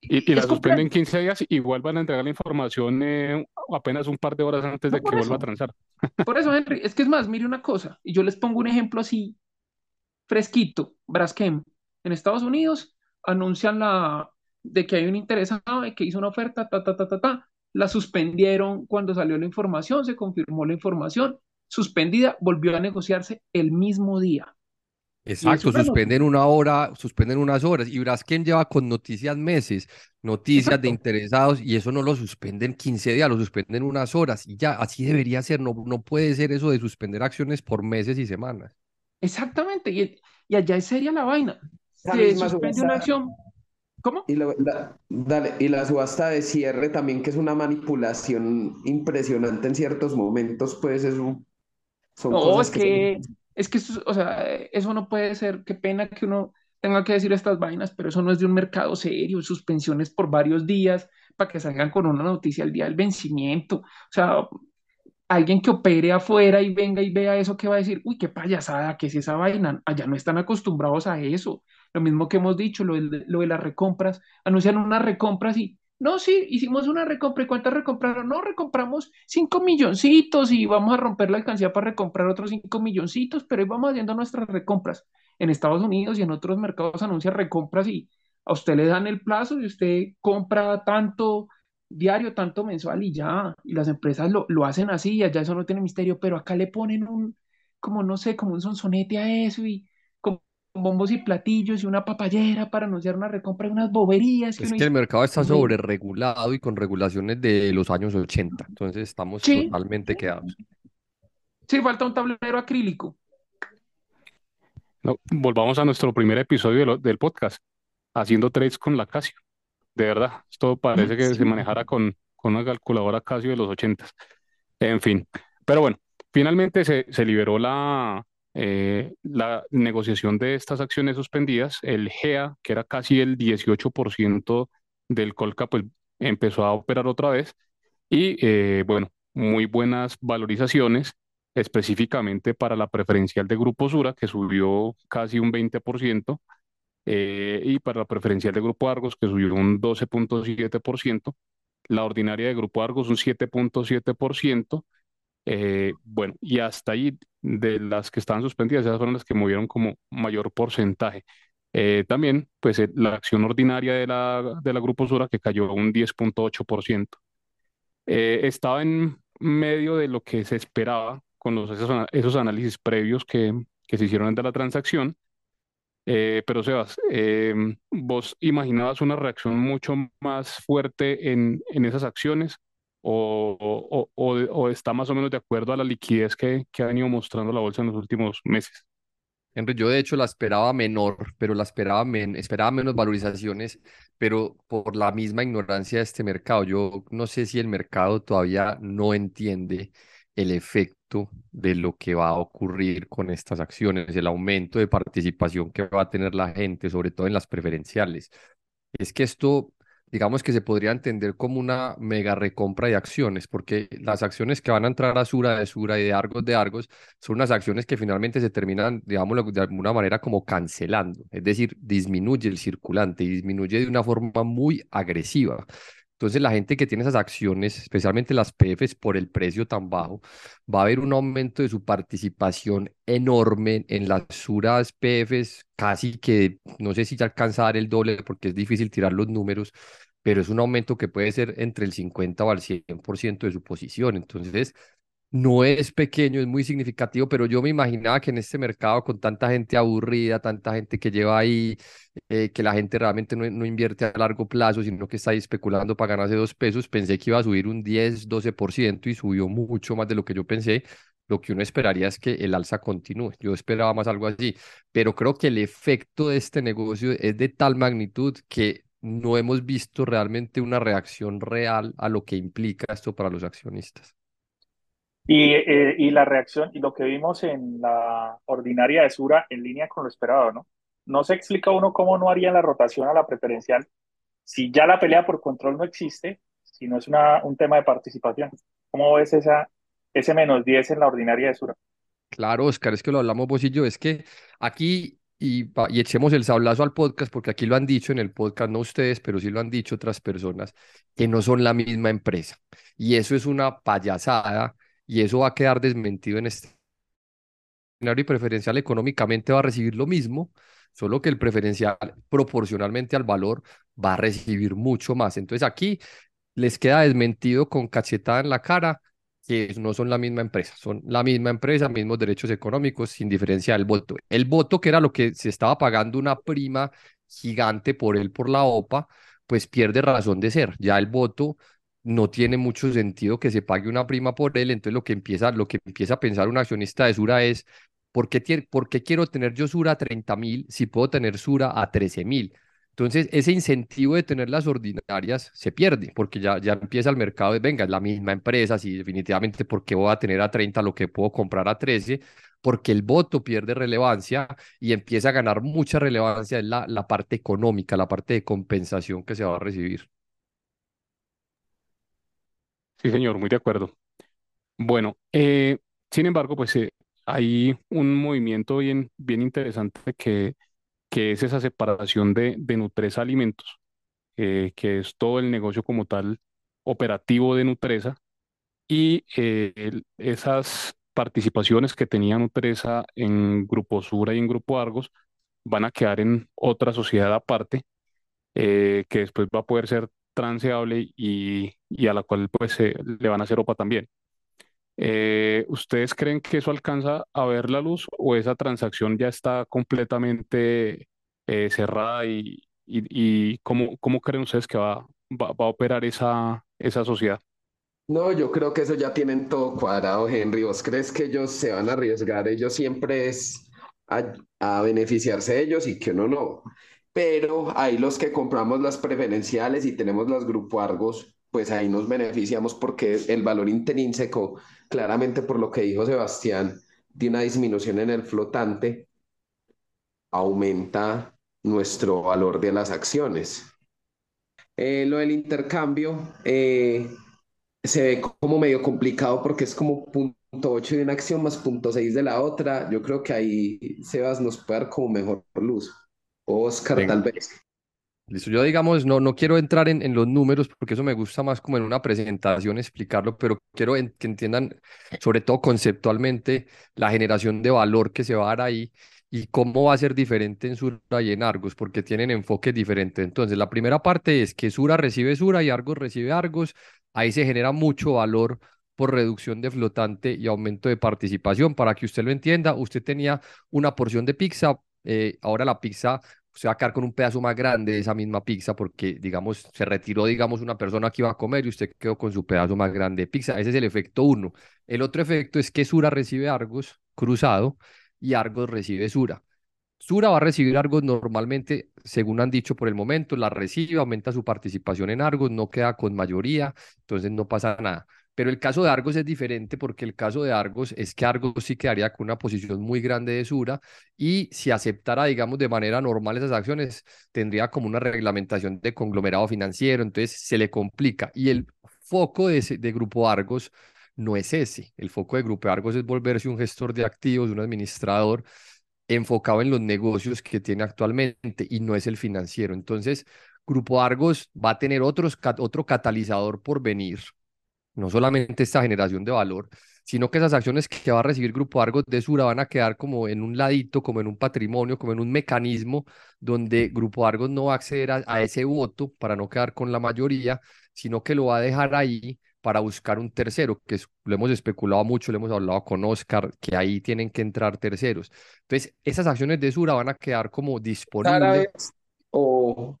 y, la suspenden 15 días y vuelvan a entregar la información eh, apenas un par de horas antes de que vuelva a transar. Por eso, Henry, es que es más, mire una cosa, y yo les pongo un ejemplo así, fresquito, Braskem. En Estados Unidos anuncian la de que hay un interesado y que hizo una oferta, ta, ta, ta, ta, ta. La suspendieron cuando salió la información, se confirmó la información, suspendida, volvió a negociarse el mismo día. Exacto, suspenden una hora, suspenden unas horas. Y Braskem lleva con noticias meses, noticias de interesados, y eso no lo suspenden 15 días, lo suspenden unas horas. Y ya, así debería ser. No, no puede ser eso de suspender acciones por meses y semanas. Exactamente, y, y allá es seria la vaina. Se suspende una acción. ¿Cómo? Y la, dale, y la subasta de cierre también, que es una manipulación impresionante en ciertos momentos, pues es un, son cosas que es que, eso, o sea, eso no puede ser, qué pena que uno tenga que decir estas vainas, pero eso no es de un mercado serio, suspensiones por varios días para que salgan con una noticia al día del vencimiento. O sea, alguien que opere afuera y venga y vea eso, que va a decir, uy, qué payasada, ¿qué es esa vaina? Allá no están acostumbrados a eso. Lo mismo que hemos dicho, lo de, lo de las recompras, anuncian unas recompras y no, sí, hicimos una recompra. ¿Y cuántas recompraron? No, recompramos cinco milloncitos y vamos a romper la alcancía para recomprar otros cinco milloncitos, pero ahí vamos haciendo nuestras recompras. En Estados Unidos y en otros mercados anuncia recompras y a usted le dan el plazo y usted compra tanto diario, tanto mensual y ya. Y las empresas lo, lo hacen así y allá eso no tiene misterio, pero acá le ponen un, como no sé, como un sonsonete a eso y bombos y platillos y una papayera para anunciar una recompra de unas boberías. es que el mercado está sobre regulado y con regulaciones de los años 80, entonces estamos totalmente quedados. Sí, falta un tablero acrílico. No, volvamos a nuestro primer episodio del podcast, haciendo trades con la Casio. De verdad, esto parece que se manejara con, con una calculadora Casio de los 80. En fin, pero bueno, finalmente se, se liberó la, eh, la negociación de estas acciones suspendidas, el GEA, que era casi el 18% del Colca, pues empezó a operar otra vez. Y eh, bueno, muy buenas valorizaciones específicamente para la preferencial de Grupo Sura, que subió casi un 20%, eh, y para la preferencial de Grupo Argos, que subió un 12.7%, la ordinaria de Grupo Argos un 7.7%, eh, bueno, y hasta ahí de las que estaban suspendidas, esas fueron las que movieron como mayor porcentaje. Eh, también, pues eh, la acción ordinaria de la, de la Grupo Sura que cayó un 10.8%. estaba en medio de lo que se esperaba con los, esos, análisis previos que, que se hicieron de la transacción. pero Sebas, ¿vos imaginabas una reacción mucho más fuerte en, en esas acciones? O, o, está más o menos de acuerdo a la liquidez que, que ha venido mostrando la bolsa en los últimos meses? Henry, yo de hecho la esperaba menor, pero la esperaba, esperaba menos valorizaciones, pero por la misma ignorancia de este mercado. Yo no sé si el mercado todavía no entiende el efecto de lo que va a ocurrir con estas acciones, el aumento de participación que va a tener la gente, sobre todo en las preferenciales. Es que esto digamos que se podría entender como una mega recompra de acciones, porque las acciones que van a entrar a Sura de Sura y de Argos de Argos son unas acciones que finalmente se terminan, digamos, de alguna manera como cancelando, es decir, disminuye el circulante y disminuye de una forma muy agresiva. Entonces la gente que tiene esas acciones, especialmente las PFs por el precio tan bajo, va a haber un aumento de su participación enorme en las suras PFs, casi que no sé si ya alcanza a dar el doble porque es difícil tirar los números, pero es un aumento que puede ser entre el 50 o al 100% de su posición. Entonces, no es pequeño, es muy significativo, pero yo me imaginaba que en este mercado con tanta gente aburrida, tanta gente que lleva ahí, eh, que la gente realmente no, no, invierte a largo plazo, sino que está ahí especulando para ganarse dos pesos, pensé que iba a subir un 10, 12% y subió mucho más de lo que yo pensé. Lo que uno esperaría es que el alza continúe. Yo esperaba más algo así, pero creo que el efecto de este negocio es de tal magnitud que no hemos visto realmente una reacción real a lo que implica esto para los accionistas. Y, eh, y la reacción y lo que vimos en la ordinaria de Sura en línea con lo esperado, ¿no? No se explica uno cómo no haría la rotación a la preferencial si ya la pelea por control no existe, si no es una, un tema de participación. ¿Cómo ves esa, ese menos 10 en la ordinaria de Sura? Claro, Oscar, es que lo hablamos vos y yo, es que aquí, y, y echemos el sablazo al podcast, porque aquí lo han dicho en el podcast, no ustedes, pero sí lo han dicho otras personas, que no son la misma empresa. Y eso es una payasada y eso va a quedar desmentido en este escenario y preferencial económicamente va a recibir lo mismo, solo que el preferencial proporcionalmente al valor va a recibir mucho más. Entonces aquí les queda desmentido con cachetada en la cara que no son la misma empresa, son la misma empresa, mismos derechos económicos, sin diferencia del voto. El voto, que era lo que se estaba pagando una prima gigante por él por la OPA, pues pierde razón de ser. Ya el voto no tiene mucho sentido que se pague una prima por él, entonces lo que empieza, lo que empieza a pensar un accionista de Sura es, ¿por qué, por qué quiero tener yo Sura a 30 mil si puedo tener Sura a 13 mil? Entonces, ese incentivo de tener las ordinarias se pierde, porque ya, ya empieza el mercado de, venga, es la misma empresa, si definitivamente, ¿por qué voy a tener a 30 lo que puedo comprar a 13? Porque el voto pierde relevancia y empieza a ganar mucha relevancia en la, la parte económica, la parte de compensación que se va a recibir. Sí, señor, muy de acuerdo. Bueno, eh, sin embargo, pues eh, hay un movimiento bien, bien interesante que, que es esa separación de, de Nutresa Alimentos, eh, que es todo el negocio como tal operativo de Nutresa y esas participaciones que tenía Nutresa en Grupo Sura y en Grupo Argos van a quedar en otra sociedad aparte, que después va a poder ser transeable y, a la cual pues le van a hacer OPA también. Eh, ¿ustedes creen que eso alcanza a ver la luz o esa transacción ya está completamente eh, cerrada y, cómo, creen ustedes que va, a operar esa, esa sociedad? No, yo creo que eso ya tienen todo cuadrado, Henry. ¿Vos crees que ellos se van a arriesgar? Ellos siempre es a, a beneficiarse de ellos y que uno no pero ahí los que compramos las preferenciales y tenemos los grupo Argos, pues ahí nos beneficiamos porque el valor intrínseco, claramente por lo que dijo Sebastián, de una disminución en el flotante, aumenta nuestro valor de las acciones. Eh, lo del intercambio eh, se ve como medio complicado porque es como punto 8 de una acción más punto 6 de la otra. Yo creo que ahí Sebas nos puede dar como mejor luz. Oscar, tal vez. Listo, yo digamos, no, no quiero entrar en, en, los números porque eso me gusta más como en una presentación explicarlo, pero quiero que entiendan, sobre todo conceptualmente, la generación de valor que se va a dar ahí y cómo va a ser diferente en Sura y en Argos, porque tienen enfoques diferentes. Entonces, la primera parte es que Sura recibe Sura y Argos recibe Argos, ahí se genera mucho valor por reducción de flotante y aumento de participación. Para que usted lo entienda, usted tenía una porción de pizza, eh, ahora la pizza se va a quedar con un pedazo más grande de esa misma pizza porque, digamos, se retiró, digamos, una persona que iba a comer y usted quedó con su pedazo más grande de pizza. Ese es el efecto uno. El otro efecto es que Sura recibe Argos cruzado y Argos recibe Sura. Sura va a recibir Argos normalmente, según han dicho por el momento, la recibe, aumenta su participación en Argos, no queda con mayoría, entonces no pasa nada. Pero el caso de Argos es diferente porque el caso de Argos es que Argos sí quedaría con una posición muy grande de Sura y si aceptara, digamos, de manera normal esas acciones, tendría como una reglamentación de conglomerado financiero, entonces se le complica. Y el foco de, de Grupo Argos no es ese. El foco de Grupo Argos es volverse un gestor de activos, un administrador enfocado en los negocios que tiene actualmente y no es el financiero. Entonces, Grupo Argos va a tener otros, otro catalizador por venir, no solamente esta generación de valor, sino que esas acciones que va a recibir Grupo Argos de Sura van a quedar como en un ladito, como en un patrimonio, como en un mecanismo donde Grupo Argos no va a acceder a, ese voto para no quedar con la mayoría, sino que lo va a dejar ahí para buscar un tercero, que lo hemos especulado mucho, lo hemos hablado con Oscar, que ahí tienen que entrar terceros. Entonces, esas acciones de Sura van a quedar como disponibles. ¿O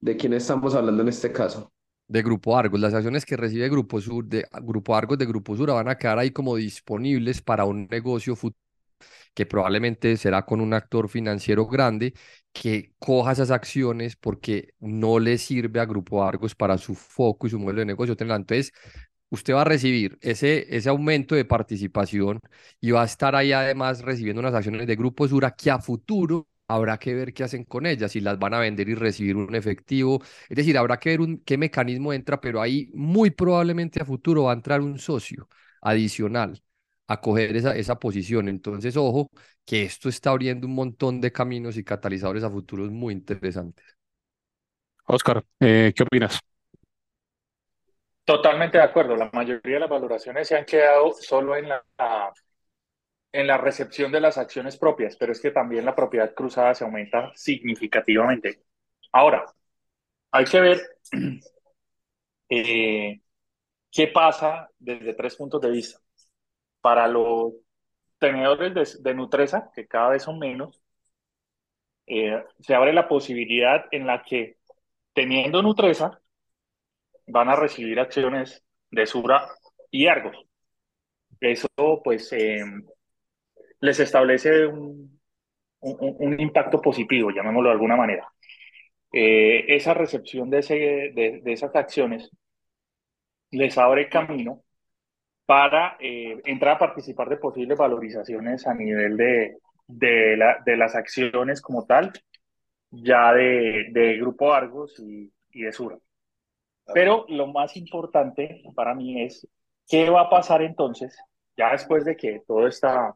de quién estamos hablando en este caso? De Grupo Argos. Las acciones que recibe Grupo Sur, de Grupo Argos de Grupo Sura van a quedar ahí como disponibles para un negocio futuro que probablemente será con un actor financiero grande que coja esas acciones porque no le sirve a Grupo Argos para su foco y su modelo de negocio. Entonces, usted va a recibir ese, ese aumento de participación y va a estar ahí además recibiendo unas acciones de Grupo Sura que a futuro habrá que ver qué hacen con ellas, si las van a vender y recibir un efectivo. Es decir, habrá que ver un, qué mecanismo entra, pero ahí muy probablemente a futuro va a entrar un socio adicional a coger esa, esa posición. Entonces, ojo, que esto está abriendo un montón de caminos y catalizadores a futuros muy interesantes. Oscar, eh, ¿qué opinas? Totalmente de acuerdo. La mayoría de las valoraciones se han quedado solo en la en la recepción de las acciones propias, pero es que también la propiedad cruzada se aumenta significativamente. Ahora, hay que ver eh, qué pasa desde tres puntos de vista. Para los tenedores de, Nutresa, que cada vez son menos, eh, se abre la posibilidad en la que, teniendo Nutresa, van a recibir acciones de Sura y Argos. Eso, pues, eh, les establece un, un, impacto positivo, llamémoslo de alguna manera. Eh, esa recepción de, ese, de, esas acciones les abre camino para eh, entrar a participar de posibles valorizaciones a nivel de, de, la, de las acciones como tal, ya de, de Grupo Argos y, y de Sura. Pero lo más importante para mí es qué va a pasar entonces, ya después de que todo está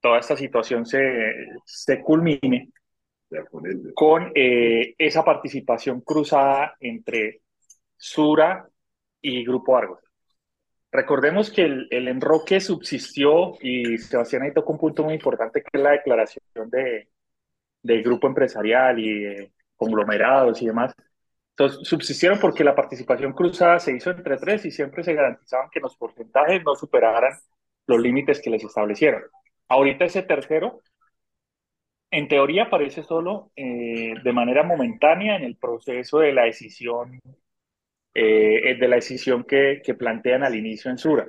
toda esta situación se, se culmine con eh, esa participación cruzada entre Sura y Grupo Argos. Recordemos que el, el enroque subsistió y Sebastián ahí tocó un punto muy importante que es la declaración de, de grupo empresarial y de conglomerados y demás. Entonces, subsistieron porque la participación cruzada se hizo entre tres y siempre se garantizaban que los porcentajes no superaran los límites que les establecieron. Ahorita ese tercero, en teoría, aparece solo eh, de manera momentánea en el proceso de la decisión, eh, de la decisión que, plantean al inicio en Sura,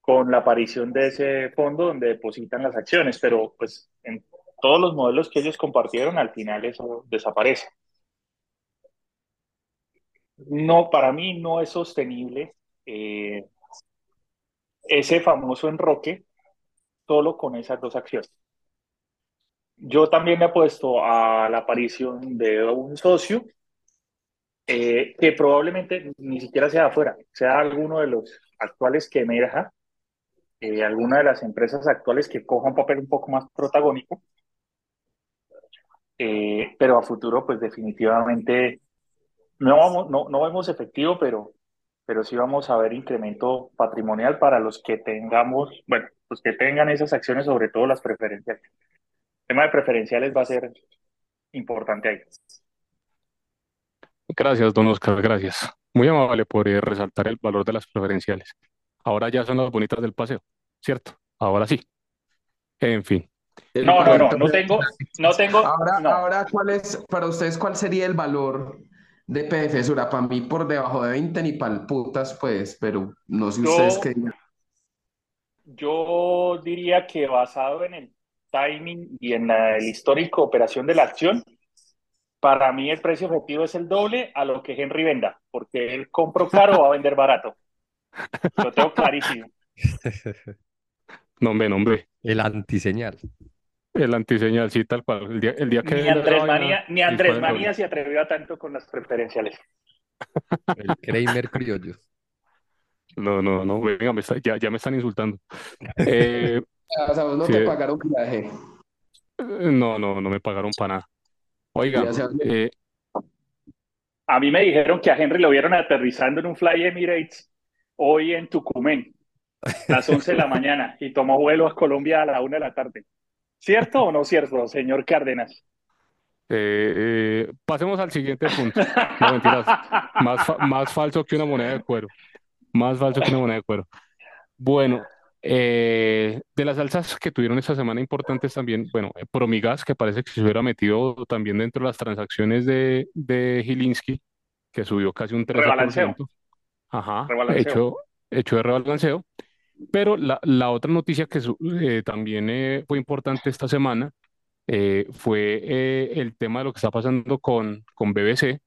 con la aparición de ese fondo donde depositan las acciones, pero pues en todos los modelos que ellos compartieron, al final eso desaparece. No, para mí no es sostenible eh, ese famoso enroque solo con esas dos acciones. Yo también me he puesto a la aparición de un socio eh, que probablemente ni siquiera sea afuera, sea alguno de los actuales que emerja, eh, alguna de las empresas actuales que coja un papel un poco más protagónico, eh, pero a futuro pues definitivamente no, vamos, no, no vemos efectivo, pero, pero sí vamos a ver incremento patrimonial para los que tengamos, bueno, pues que tengan esas acciones, sobre todo las preferenciales. El tema de preferenciales va a ser importante ahí. Gracias, don Oscar, gracias. Muy amable por eh, resaltar el valor de las preferenciales. Ahora ya son las bonitas del paseo, ¿cierto? Ahora sí. En fin. No, no, no, no tengo, no tengo. Ahora, ahora, ¿cuál es, para ustedes, cuál sería el valor de PF Sura? Para mí, por debajo de 20 ni pal putas, pues, pero no sé ustedes qué yo diría que basado en el timing y en el histórico operación de la acción, para mí el precio objetivo es el doble a lo que Henry venda, porque él compro caro o va a vender barato. Lo tengo clarísimo. No, hombre, no, hombre. El antiseñal. El antiseñal, sí, tal cual. El día, el día que ni Andrés, Manía, ni Andrés Manía se atrevió a tanto con las preferenciales. El Kramer criollo. No, no, no, venga, ya, ya me están insultando. Eh, o sea, no te pagaron viaje. Eh, no, no, no me pagaron para nada. Oiga, eh, A mí me dijeron que a Henry lo vieron aterrizando en un Fly Emirates hoy en Tucumán, a las 11 de la mañana, y tomó vuelo a Colombia a la 1 de la tarde. ¿Cierto o no cierto, señor Cárdenas? eh, eh, pasemos al siguiente punto. No, mentiras. Más, fa- más falso que una moneda de cuero. Más falso que una moneda de cuero. Bueno, eh, de las alzas que tuvieron esta semana importantes también, bueno, eh, Promigas, que parece que se hubiera metido también dentro de las transacciones de, de Gilinski, que subió casi un Rebalanceo. 13%. Ajá, Rebalanceo. hecho, hecho de rebalanceo. Pero la, la otra noticia que eh, también eh, fue importante esta semana fue el tema de lo que está pasando con, con BBC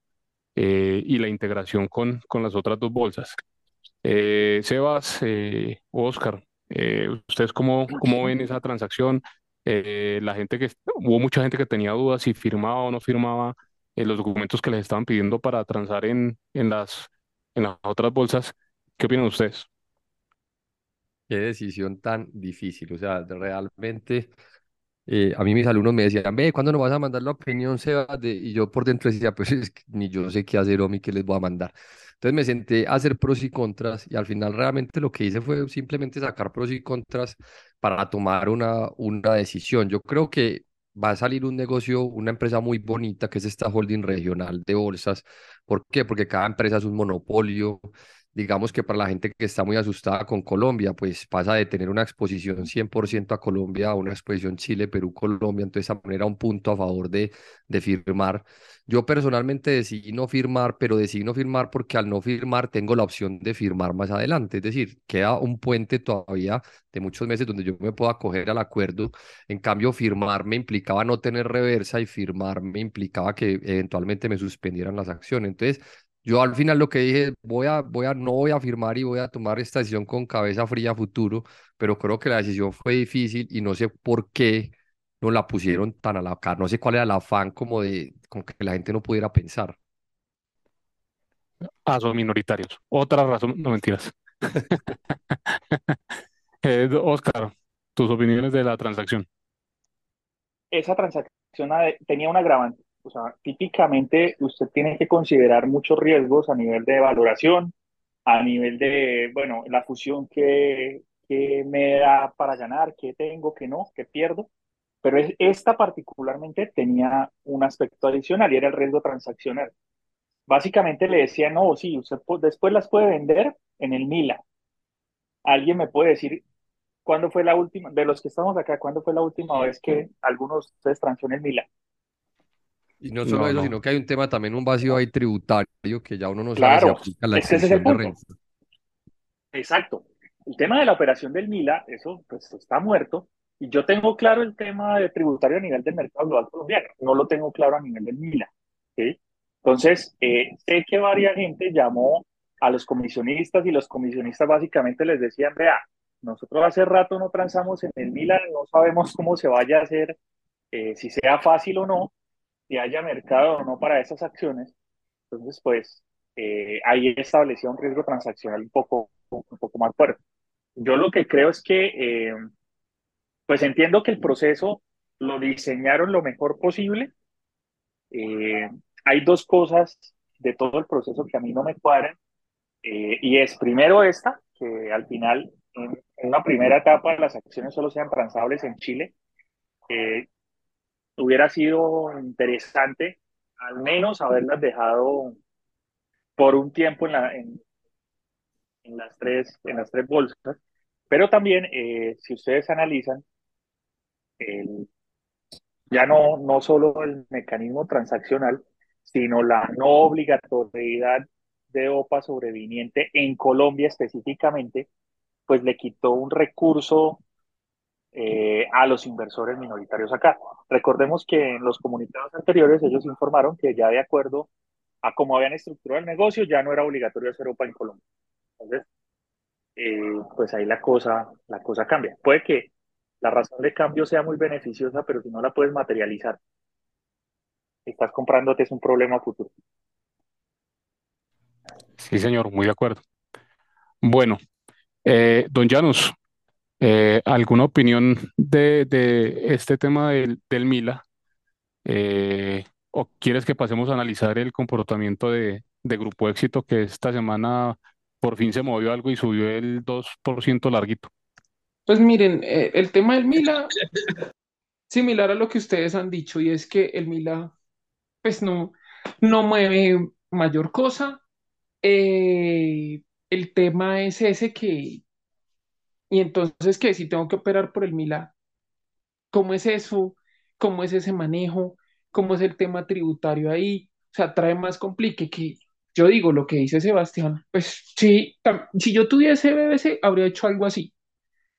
y la integración con, con las otras dos bolsas. Eh, Sebas, eh, Oscar, eh, ¿ustedes cómo, cómo ven esa transacción? Eh, la gente que, hubo mucha gente que tenía dudas si firmaba o no firmaba eh, los documentos que les estaban pidiendo para transar en, en las, en las otras bolsas. ¿Qué opinan ustedes? Qué decisión tan difícil. O sea, realmente, eh, a mí mis alumnos me decían, ve, ¿cuándo nos vas a mandar la opinión, Sebas? Y yo por dentro decía, pues es que ni yo sé qué hacer, Omi, qué les voy a mandar. Entonces me senté a hacer pros y contras y al final realmente lo que hice fue simplemente sacar pros y contras para tomar una, una decisión. Yo creo que va a salir un negocio, una empresa muy bonita que es esta holding regional de bolsas. ¿Por qué? Porque cada empresa es un monopolio digamos que para la gente que está muy asustada con Colombia, pues pasa de tener una exposición 100% a Colombia a una exposición Chile, Perú, Colombia, entonces esa manera un punto a favor de, de firmar. Yo personalmente decidí no firmar, pero decidí no firmar porque al no firmar tengo la opción de firmar más adelante, es decir, queda un puente todavía de muchos meses donde yo me puedo acoger al acuerdo. En cambio, firmar me implicaba no tener reversa y firmar me implicaba que eventualmente me suspendieran las acciones. Entonces, yo al final lo que dije, voy a, voy a, no voy a firmar y voy a tomar esta decisión con cabeza fría a futuro, pero creo que la decisión fue difícil y no sé por qué no la pusieron tan a la cara, no sé cuál era el afán como de, como que la gente no pudiera pensar. Ah, son minoritarios. Otra razón, no mentiras. Eh, Oscar, tus opiniones de la transacción. Esa transacción ade- tenía un agravante. O sea, típicamente usted tiene que considerar muchos riesgos a nivel de valoración, a nivel de, bueno, la fusión que, que me da para ganar, qué tengo, qué no, qué pierdo. Pero es- esta particularmente tenía un aspecto adicional y era el riesgo transaccional. Básicamente le decía, no, sí, usted pu- después las puede vender en el Mila. ¿Alguien me puede decir cuándo fue la última, de los que estamos acá, cuándo fue la última vez que algunos de ustedes transó en el Mila? Y no solo No, eso, no. sino que hay un tema también, un vacío ahí tributario que ya uno no sabe si aplica la ese es el exención de renta. Exacto. El tema de la operación del Mila, eso pues está muerto. Y yo tengo claro el tema de tributario a nivel del mercado global colombiano. No lo tengo claro a nivel del Mila. ¿sí? Entonces, eh, sé que varias gente llamó a los comisionistas y los comisionistas básicamente les decían, vea, nosotros hace rato no transamos en el Mila, no sabemos cómo se vaya a hacer, eh, si sea fácil o no, si haya mercado o no para esas acciones. Entonces, pues eh, ahí establecía un riesgo transaccional un poco, un poco más fuerte. Yo lo que creo es que, eh, pues entiendo que el proceso lo diseñaron lo mejor posible. Eh, hay dos cosas de todo el proceso que a mí no me cuadran. eh, y es primero esta, que al final, en, una primera etapa, las acciones solo sean transables en Chile. Hubiera sido interesante al menos haberlas dejado por un tiempo en, en las, tres, en las tres bolsas. Pero también, eh, si ustedes analizan, el, ya no, no solo el mecanismo transaccional, sino la no obligatoriedad de OPA sobreviniente en Colombia específicamente, pues le quitó un recurso eh, a los inversores minoritarios acá. Recordemos que en los comunicados anteriores ellos informaron que ya de acuerdo a cómo habían estructurado el negocio, ya no era obligatorio hacer OPA en Colombia. Entonces, eh, pues ahí la cosa, la cosa cambia. Puede que la razón de cambio sea muy beneficiosa, pero si no la puedes materializar, estás comprándote es un problema futuro. Sí, señor, muy de acuerdo. Bueno, eh, don Janus, eh, ¿alguna opinión de, este tema del, Mila? Eh, ¿O quieres que pasemos a analizar el comportamiento de, Grupo Éxito que esta semana por fin se movió algo y subió el 2% larguito? Pues miren, eh, el tema del Mila, similar a lo que ustedes han dicho, y es que el Mila, pues no, no mueve mayor cosa. El tema es ese que, y entonces que si tengo que operar por el Mila, ¿cómo es eso? ¿Cómo es ese manejo? ¿Cómo es el tema tributario ahí? O sea, trae más complique que yo digo lo que dice Sebastián. Pues sí, si yo tuviese BBC, habría hecho algo así.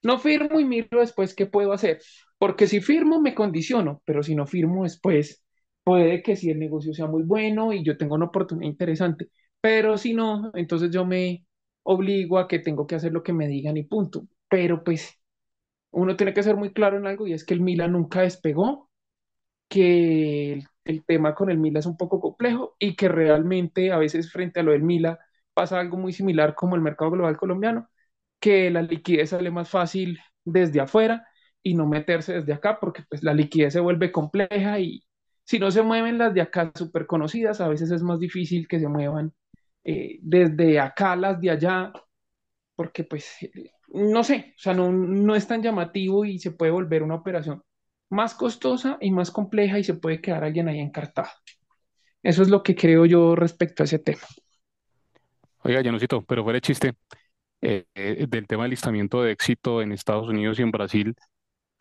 No firmo y miro después qué puedo hacer. Porque si firmo, me condiciono, pero si no firmo después, puede que si el negocio sea muy bueno y yo tengo una oportunidad interesante. Pero si no, entonces yo me obligo a que tengo que hacer lo que me digan y punto. Pero pues uno tiene que ser muy claro en algo y es que el Milan nunca despegó, que el, tema con el Mila es un poco complejo y que realmente a veces frente a lo del Mila pasa algo muy similar como el mercado global colombiano, que la liquidez sale más fácil desde afuera y no meterse desde acá porque pues la liquidez se vuelve compleja y si no se mueven las de acá súper conocidas, a veces es más difícil que se muevan eh, desde acá las de allá porque pues no sé, o sea, no, no es tan llamativo y se puede volver una operación más costosa y más compleja y se puede quedar alguien ahí encartado. Eso es lo que creo yo respecto a ese tema. Oiga, Janucito, pero fuera de chiste, eh, eh, del tema del listamiento de éxito en Estados Unidos y en Brasil,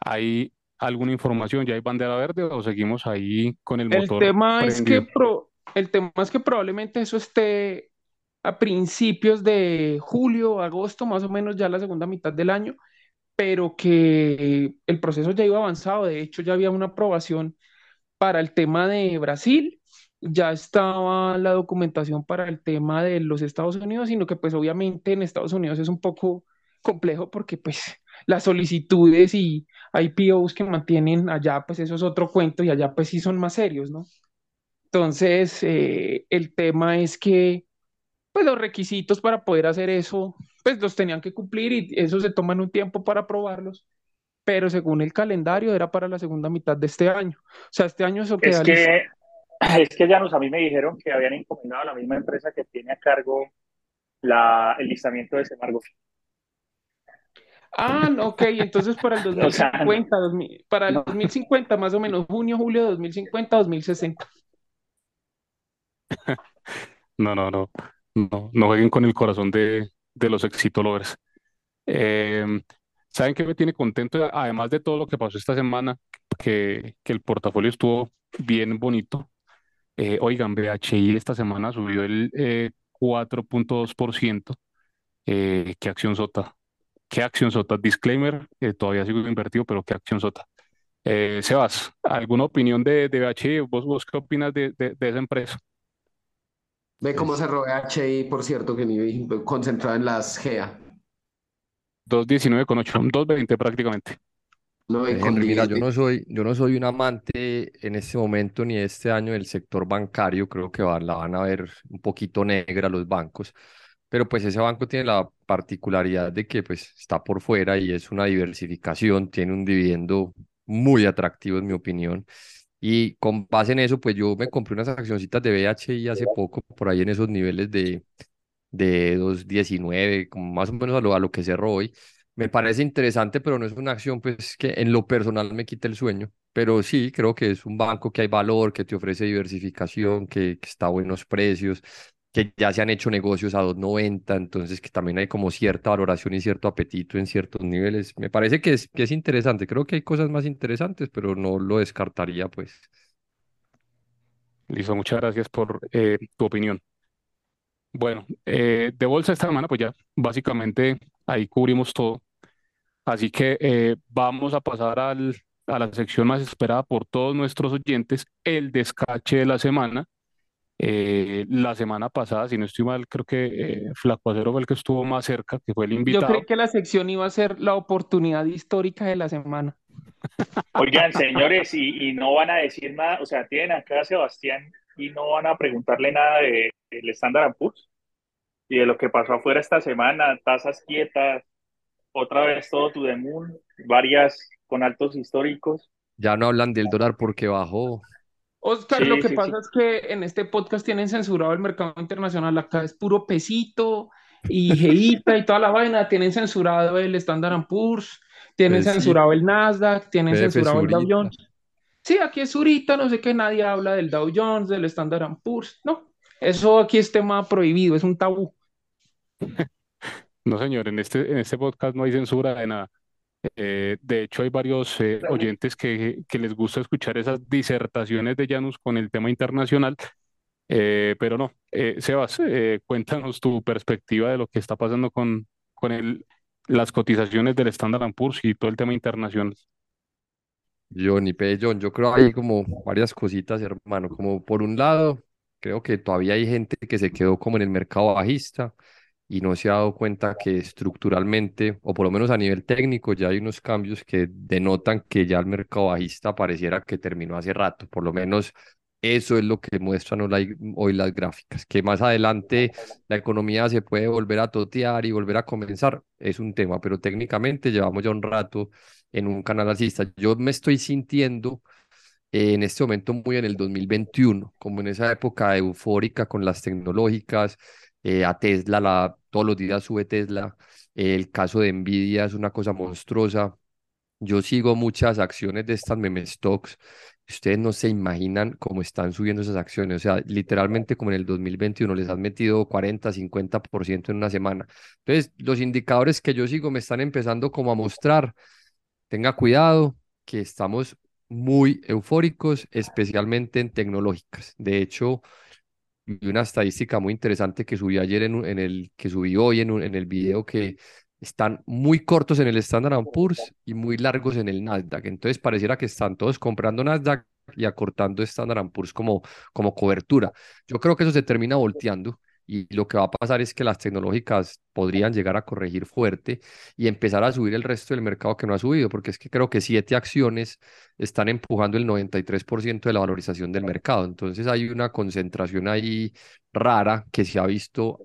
¿hay alguna información? ¿Ya hay bandera verde o seguimos ahí con el El motor tema es que prendido? pro- el tema es que probablemente eso esté a principios de julio, agosto, más o menos ya la segunda mitad del año, pero que el proceso ya iba avanzado. De hecho, ya había una aprobación para el tema de Brasil, ya estaba la documentación para el tema de los Estados Unidos, sino que pues obviamente en Estados Unidos es un poco complejo porque pues las solicitudes y IPOs que mantienen allá, pues eso es otro cuento y allá pues sí son más serios, ¿no? Entonces, eh, el tema es que pues los requisitos para poder hacer eso, pues los tenían que cumplir y eso se toman un tiempo para aprobarlos, pero según el calendario era para la segunda mitad de este año. O sea, este año eso Es queda listo. que, es que ya nos, a mí me dijeron que habían encomendado a la misma empresa que tiene a cargo la, el listamiento de ese embargo. Ah, no, ok, entonces para el O sea, 2050, 2000 para el no, 2050, más o menos junio, julio de 2050, 2060. No, no, no, no, no jueguen con el corazón de, los éxito lovers. Em, ¿saben qué me tiene contento? Además de todo lo que pasó esta semana, que, el portafolio estuvo bien bonito. Eh, oigan, BHI esta semana subió el eh, 4.2%. Eh, ¿qué acción sota? ¿Qué acción sota? Disclaimer, eh, todavía sigo invertido, pero ¿qué acción sota? Eh, Sebas, ¿alguna opinión de, BHI? ¿Vos, vos qué opinas de esa empresa? Ve cómo cerró HI, por cierto, que ni concentrado en las GEA. 2.19 con 8, 2.20 prácticamente. No, eh, Henry, mira, yo no soy, yo no soy un amante en este momento ni este año del sector bancario, creo que va- la van a ver un poquito negra los bancos, pero pues ese banco tiene la particularidad de que pues está por fuera y es una diversificación, tiene un dividendo muy atractivo en mi opinión. Y con base en eso, pues yo me compré unas accioncitas de BHI hace poco, por ahí en esos niveles de, de dos diecinueve como más o menos a lo, a lo que cerró hoy. Me parece interesante, pero no es una acción pues que en lo personal me quita el sueño. Pero sí, creo que es un banco que hay valor, que te ofrece diversificación, que, que está a buenos precios, que ya se han hecho negocios a dos noventa entonces que también hay como cierta valoración y cierto apetito en ciertos niveles. Me parece que es, que es interesante. Creo que hay cosas más interesantes, pero no lo descartaría pues. Listo, muchas gracias por eh, tu opinión. Bueno, eh, de bolsa esta semana, pues ya básicamente ahí cubrimos todo. Así que eh, vamos a pasar al, a la sección más esperada por todos nuestros oyentes, el descache de la semana. Eh, la semana pasada, si no estoy mal, creo que eh, Flaco Acero fue el que estuvo más cerca, que fue el Yo creí invitado. que la sección iba a ser la oportunidad histórica de la semana. Oigan, señores, y, y no van a decir nada, o sea, tienen acá a Sebastián y no van a preguntarle nada de, del Standard Poor's y de lo que pasó afuera esta semana, tasas quietas, otra vez todo to the moon, varias con altos históricos. Ya no hablan del dólar porque bajó. Oscar, lo que sí, pasa sí. es que en este podcast tienen censurado el mercado internacional. Acá es puro pesito y jeíta y toda la vaina. Tienen censurado el Standard Poor's, tienen Pues censurado el Nasdaq, tienen PF censurado el Dow. Jones. Sí, aquí es Zurita, no sé qué, nadie habla del Dow Jones, del Standard Poor's. No, eso aquí es tema prohibido, es un tabú. No, señor, en este, en este podcast no hay censura de nada. Eh, de hecho, hay varios eh, oyentes que, que les gusta escuchar esas disertaciones de Janus con el tema internacional, eh, pero no. Eh, Sebas, eh, cuéntanos tu perspectiva de lo que está pasando con, con el, las cotizaciones del Standard Poor's y todo el tema internacional. Johnny P. John, yo creo hay como varias cositas, hermano. Como por un lado, creo que todavía hay gente que se quedó como en el mercado bajista y no se ha dado cuenta que estructuralmente, o por lo menos a nivel técnico, ya hay unos cambios que denotan que ya el mercado bajista pareciera que terminó hace rato. Por lo menos eso es lo que muestran hoy las gráficas. Que más adelante la economía se puede volver a totear y volver a comenzar, es un tema, pero técnicamente llevamos ya un rato en un canal alcista. Yo me estoy sintiendo en este momento muy en el 2021, como en esa época eufórica con las tecnológicas, eh, a Tesla, la, todos los días sube Tesla, el caso de Nvidia es una cosa monstruosa. Yo sigo muchas acciones de estas meme stocks. Ustedes no se imaginan cómo están subiendo esas acciones. O sea, literalmente como en el 2021 les han metido 40, 50% en una semana. Entonces, los indicadores que yo sigo me están empezando como a mostrar tenga cuidado que estamos muy eufóricos, especialmente en tecnológicas. De hecho, vi una estadística muy interesante que subí ayer en, en el que subí hoy en, en el video que están muy cortos en el Standard Poor's y muy largos en el Nasdaq. Entonces pareciera que están todos comprando Nasdaq y acortando Standard Poor's como, como cobertura. Yo creo que eso se termina volteando y lo que va a pasar es que las tecnológicas podrían llegar a corregir fuerte y empezar a subir el resto del mercado que no ha subido, porque es que creo que siete acciones están empujando el 93% de la valorización del mercado. Entonces hay una concentración ahí rara que se ha visto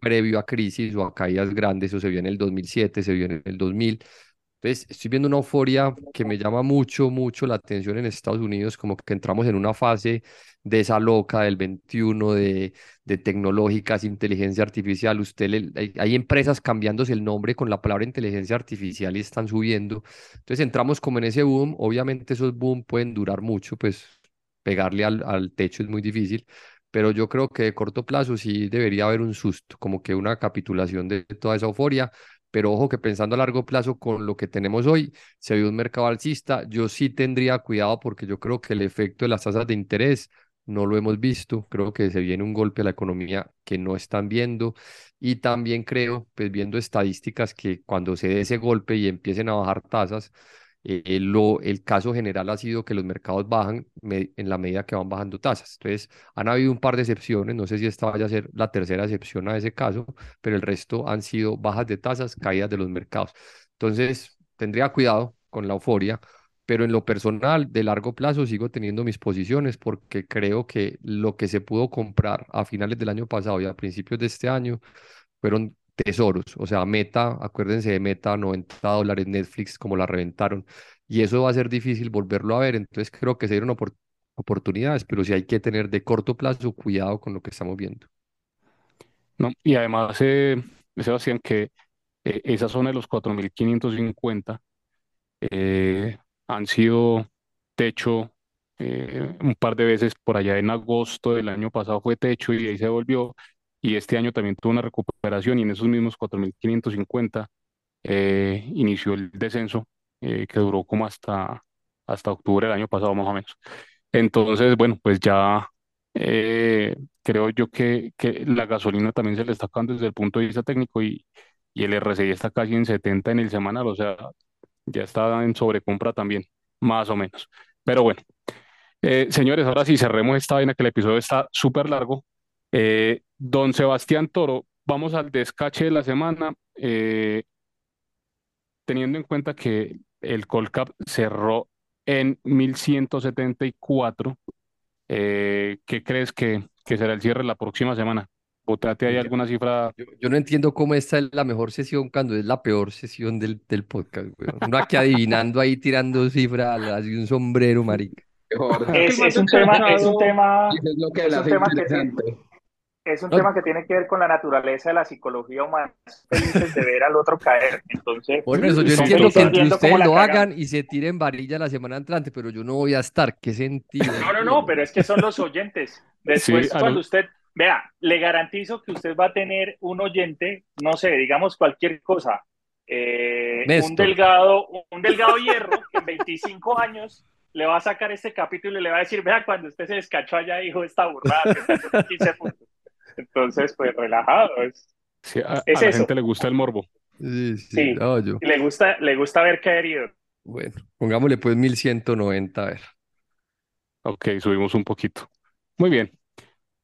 previo a crisis o a caídas grandes, eso se vio en el 2007, se vio en el 2000. Entonces, estoy viendo una euforia que me llama mucho, mucho la atención en Estados Unidos, como que entramos en una fase de esa loca del 21, de, de tecnológicas, inteligencia artificial. Usted le- hay, hay empresas cambiándose el nombre con la palabra inteligencia artificial y están subiendo. Entonces, entramos como en ese boom. Obviamente, esos boom pueden durar mucho, pues pegarle al, al techo es muy difícil. Pero yo creo que de corto plazo sí debería haber un susto, como que una capitulación de toda esa euforia pero ojo que pensando a largo plazo con lo que tenemos hoy, se ve un mercado alcista, yo sí tendría cuidado porque yo creo que el efecto de las tasas de interés no lo hemos visto, creo que se viene un golpe a la economía que no están viendo y también creo, pues viendo estadísticas, que cuando se dé ese golpe y empiecen a bajar tasas, eh, lo, el caso general ha sido que los mercados bajan me- en la medida que van bajando tasas. Entonces, han habido un par de excepciones, no sé si esta vaya a ser la tercera excepción a ese caso, pero el resto han sido bajas de tasas, caídas de los mercados. Entonces, tendría cuidado con la euforia, pero en lo personal, de largo plazo, sigo teniendo mis posiciones porque creo que lo que se pudo comprar a finales del año pasado y a principios de este año fueron tesoros. O sea, Meta, acuérdense de Meta, 90 dólares, Netflix, como la reventaron. Y eso va a ser difícil volverlo a ver. Entonces, creo que se dieron opor- oportunidades, pero sí hay que tener de corto plazo cuidado con lo que estamos viendo. ¿no? Y además, eh, Sebastián, que eh, esa zona de los 4.550 eh, han sido techo eh, un par de veces por allá en agosto del año pasado fue techo y ahí se volvió y este año también tuvo una recuperación y en esos mismos 4.550 eh, inició el descenso eh, que duró como hasta, hasta octubre del año pasado más o menos. Entonces, bueno, pues ya eh, creo yo que, que la gasolina también se le está acabando desde el punto de vista técnico y, y el RSI está casi en 70 en el semanal, o sea, ya está en sobrecompra también, más o menos. Pero bueno, eh, señores, ahora sí cerremos esta vaina que el episodio está súper largo. Eh, don Sebastián Toro, vamos al descache de la semana. Eh, teniendo en cuenta que el Colcap cerró en 1174, eh, ¿qué crees que, que será el cierre la próxima semana? ¿Botate hay Yo, alguna cifra? yo- yo no entiendo cómo esta es la mejor sesión cuando es la peor sesión del, del podcast, weón. Uno aquí adivinando ahí, tirando cifras, así un sombrero, marica. Es, un tema, es un tema, Eso es lo que es la un hace tema que interesante. Es un No. tema que tiene que ver con la naturaleza de la psicología humana, felices de ver al otro caer. Entonces, Por eso yo entiendo que entre ustedes lo cagan. hagan y se tiren varilla la semana entrante, pero yo no voy a estar. ¿Qué sentido? No, no, no, pero es que son los oyentes. Después, Sí, a cuando usted, vea, le garantizo que usted va a tener un oyente, no sé, digamos cualquier cosa, eh, un delgado, un delgado hierro que en 25 años le va a sacar este capítulo y le va a decir, vea, cuando usted se descachó allá dijo esta burrada, que usted puso 15 puntos. Entonces, pues relajado, es, Sí, a, Es a la eso. gente le gusta el morbo. Sí, sí, Sí. no, yo. y le gusta, le gusta ver caer herido. Bueno, pongámosle pues 1190, a ver. Ok, subimos un poquito. Muy bien.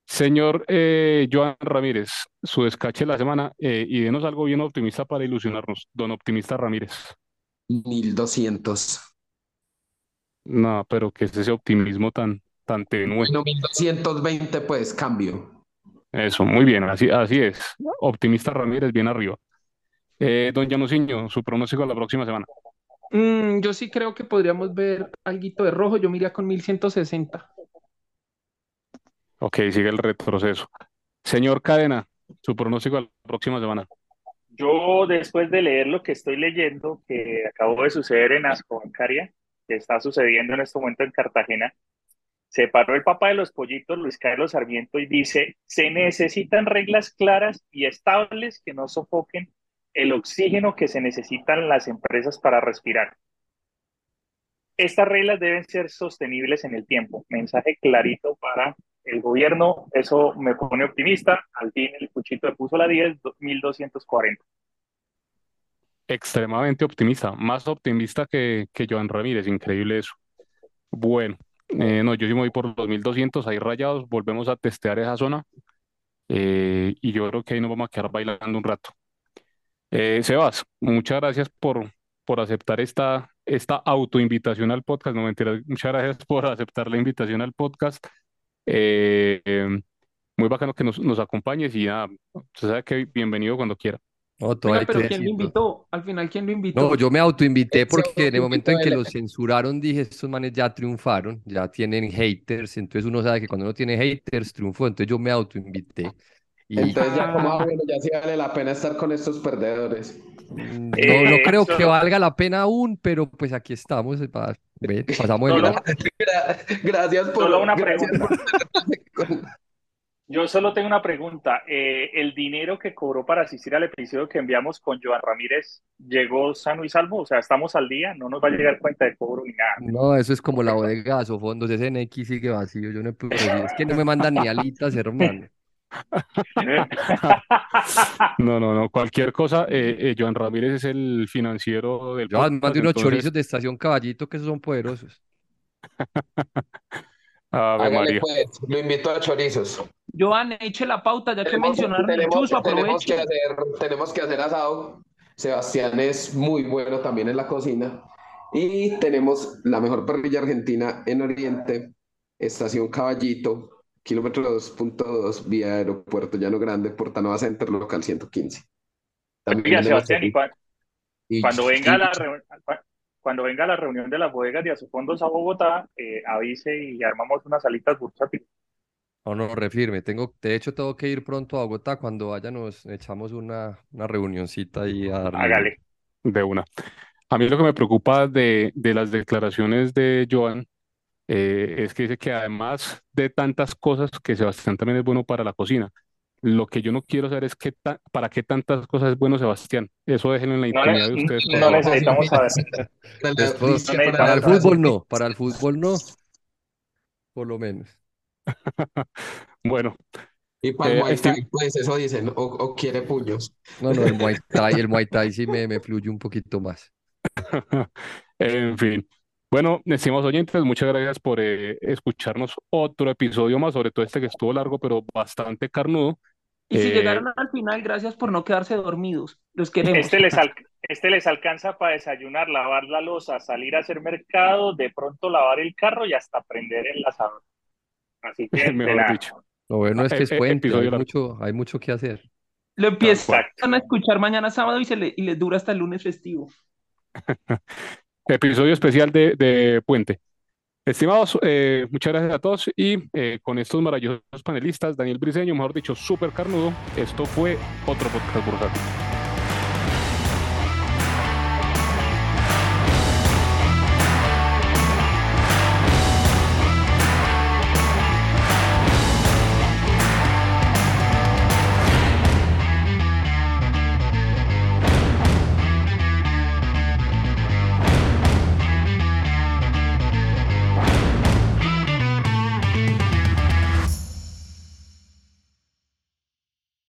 Señor eh, Joan Ramírez, su descache de la semana eh, y denos algo bien optimista para ilusionarnos. Don Optimista Ramírez. 1200. No, pero ¿qué es ese optimismo tan, tan tenue? Bueno, 1220, pues cambio. Eso, muy bien, así, así es. Optimista Ramírez, bien arriba. Eh, don Januciño, su pronóstico la próxima semana. Mm, yo sí creo que podríamos ver alguito de rojo. Yo me iría con 1160. Ok, sigue el retroceso. Señor Cadena, su pronóstico la próxima semana. Yo, después de leer lo que estoy leyendo, que acabó de suceder en Ascobancaria, que está sucediendo en este momento en Cartagena, se paró el papá de los pollitos, Luis Carlos Sarmiento, y dice, se necesitan reglas claras y estables que no sofoquen el oxígeno que se necesitan las empresas para respirar. Estas reglas deben ser sostenibles en el tiempo. Mensaje clarito para el gobierno. Eso me pone optimista. Al fin el cuchito le puso la 10, 1240. Extremadamente optimista, más optimista que, que Joan Ramírez, increíble eso. Bueno, eh, no, yo sí me voy por 2200, ahí rayados, volvemos a testear esa zona eh, y yo creo que ahí nos vamos a quedar bailando un rato. Eh, Sebas, muchas gracias por, por aceptar esta, esta autoinvitación al podcast, no muchas gracias por aceptar la invitación al podcast. Muy bacano que nos, nos acompañes y nada, usted sabe que bienvenido cuando quiera. No, todo Venga, hay pero que ¿quién lo invitó? Al final, ¿quién lo invitó? No, yo me autoinvité porque en el momento en que él. censuraron dije, estos manes ya triunfaron, ya tienen haters, entonces uno sabe que cuando uno tiene haters triunfó, entonces yo me autoinvité. Y Entonces ya como, Ah. ah, bueno, ya sí vale la pena estar con estos perdedores. mm, no, no creo que valga la pena aún, pero pues aquí estamos, pasamos el Solo- Gracias por... Solo una gracias pregunta. Yo solo tengo una pregunta. Eh, ¿el dinero que cobró para asistir al episodio que enviamos con Joan Ramírez llegó sano y salvo? O sea, ¿estamos al día? ¿No nos va a llegar cuenta de cobro ni nada? No, eso es como la bodega de fondos, ese NX sigue vacío, yo no puedo decir, es que no me mandan ni alitas, hermano. No, no, no, cualquier cosa, eh, eh, Joan Ramírez es el financiero del Yo más podcast, de unos entonces, chorizos de Estación Caballito que esos son poderosos. Ave María. pues, lo invito a chorizos. Joan, eche la pauta, ya que Tenemos, mencionaron el tenemos- chuzo, tenemos que aproveche. hacer, tenemos que hacer asado. Sebastián es muy bueno también en la cocina. Y tenemos la mejor parrilla argentina en Oriente, Estación Caballito, kilómetro 2.2, vía Aeropuerto Llano Grande, Portanova Center, local 115. También Oiga, Sebastián, y, cuando venga y- la reunión, cuando venga la reunión de las bodegas de Asofondos a Bogotá, eh, avise y armamos unas salitas bursátiles. No, no, refirme. Tengo, de hecho, tengo que ir pronto a Bogotá. Cuando vaya nos echamos una, una reunioncita y a darle. Hágale. De una. A mí lo que me preocupa de, de las declaraciones de Joan eh, es que dice que además de tantas cosas, que Sebastián también es bueno para la cocina. Lo que yo no quiero saber es qué ta- para qué tantas cosas es bueno Sebastián. Eso déjenlo en la No, intimidad de ustedes. no necesitamos saber. Para la Después- noticia, para Para el fútbol no, para el fútbol no. Por lo menos. Bueno, Y para el Eh, Muay este- Thai, pues eso dicen, o, o quiere puños. No, no, el Muay Thai, el Muay Thai sí me, me fluye un poquito más. en fin. Bueno, estimados oyentes, muchas gracias por eh, escucharnos otro episodio más, sobre todo este que estuvo largo, pero bastante carnudo. Y si Eh, llegaron al final, gracias por no quedarse dormidos. Los queremos. Este les, al- este les alcanza para desayunar, lavar la loza, salir a hacer mercado, de pronto lavar el carro y hasta prender el asador. Así que, Mejor dicho. Lo bueno es que es Eh, eh, puente, hay mucho, hay mucho que hacer. Lo empiezan Exacto. a escuchar mañana sábado y, se le- y les dura hasta el lunes festivo. Episodio especial de, de Puente. Estimados, eh, muchas gracias a todos y eh, con estos maravillosos panelistas, Daniel Briseño, mejor dicho, súper carnudo, esto fue otro podcast bursátil.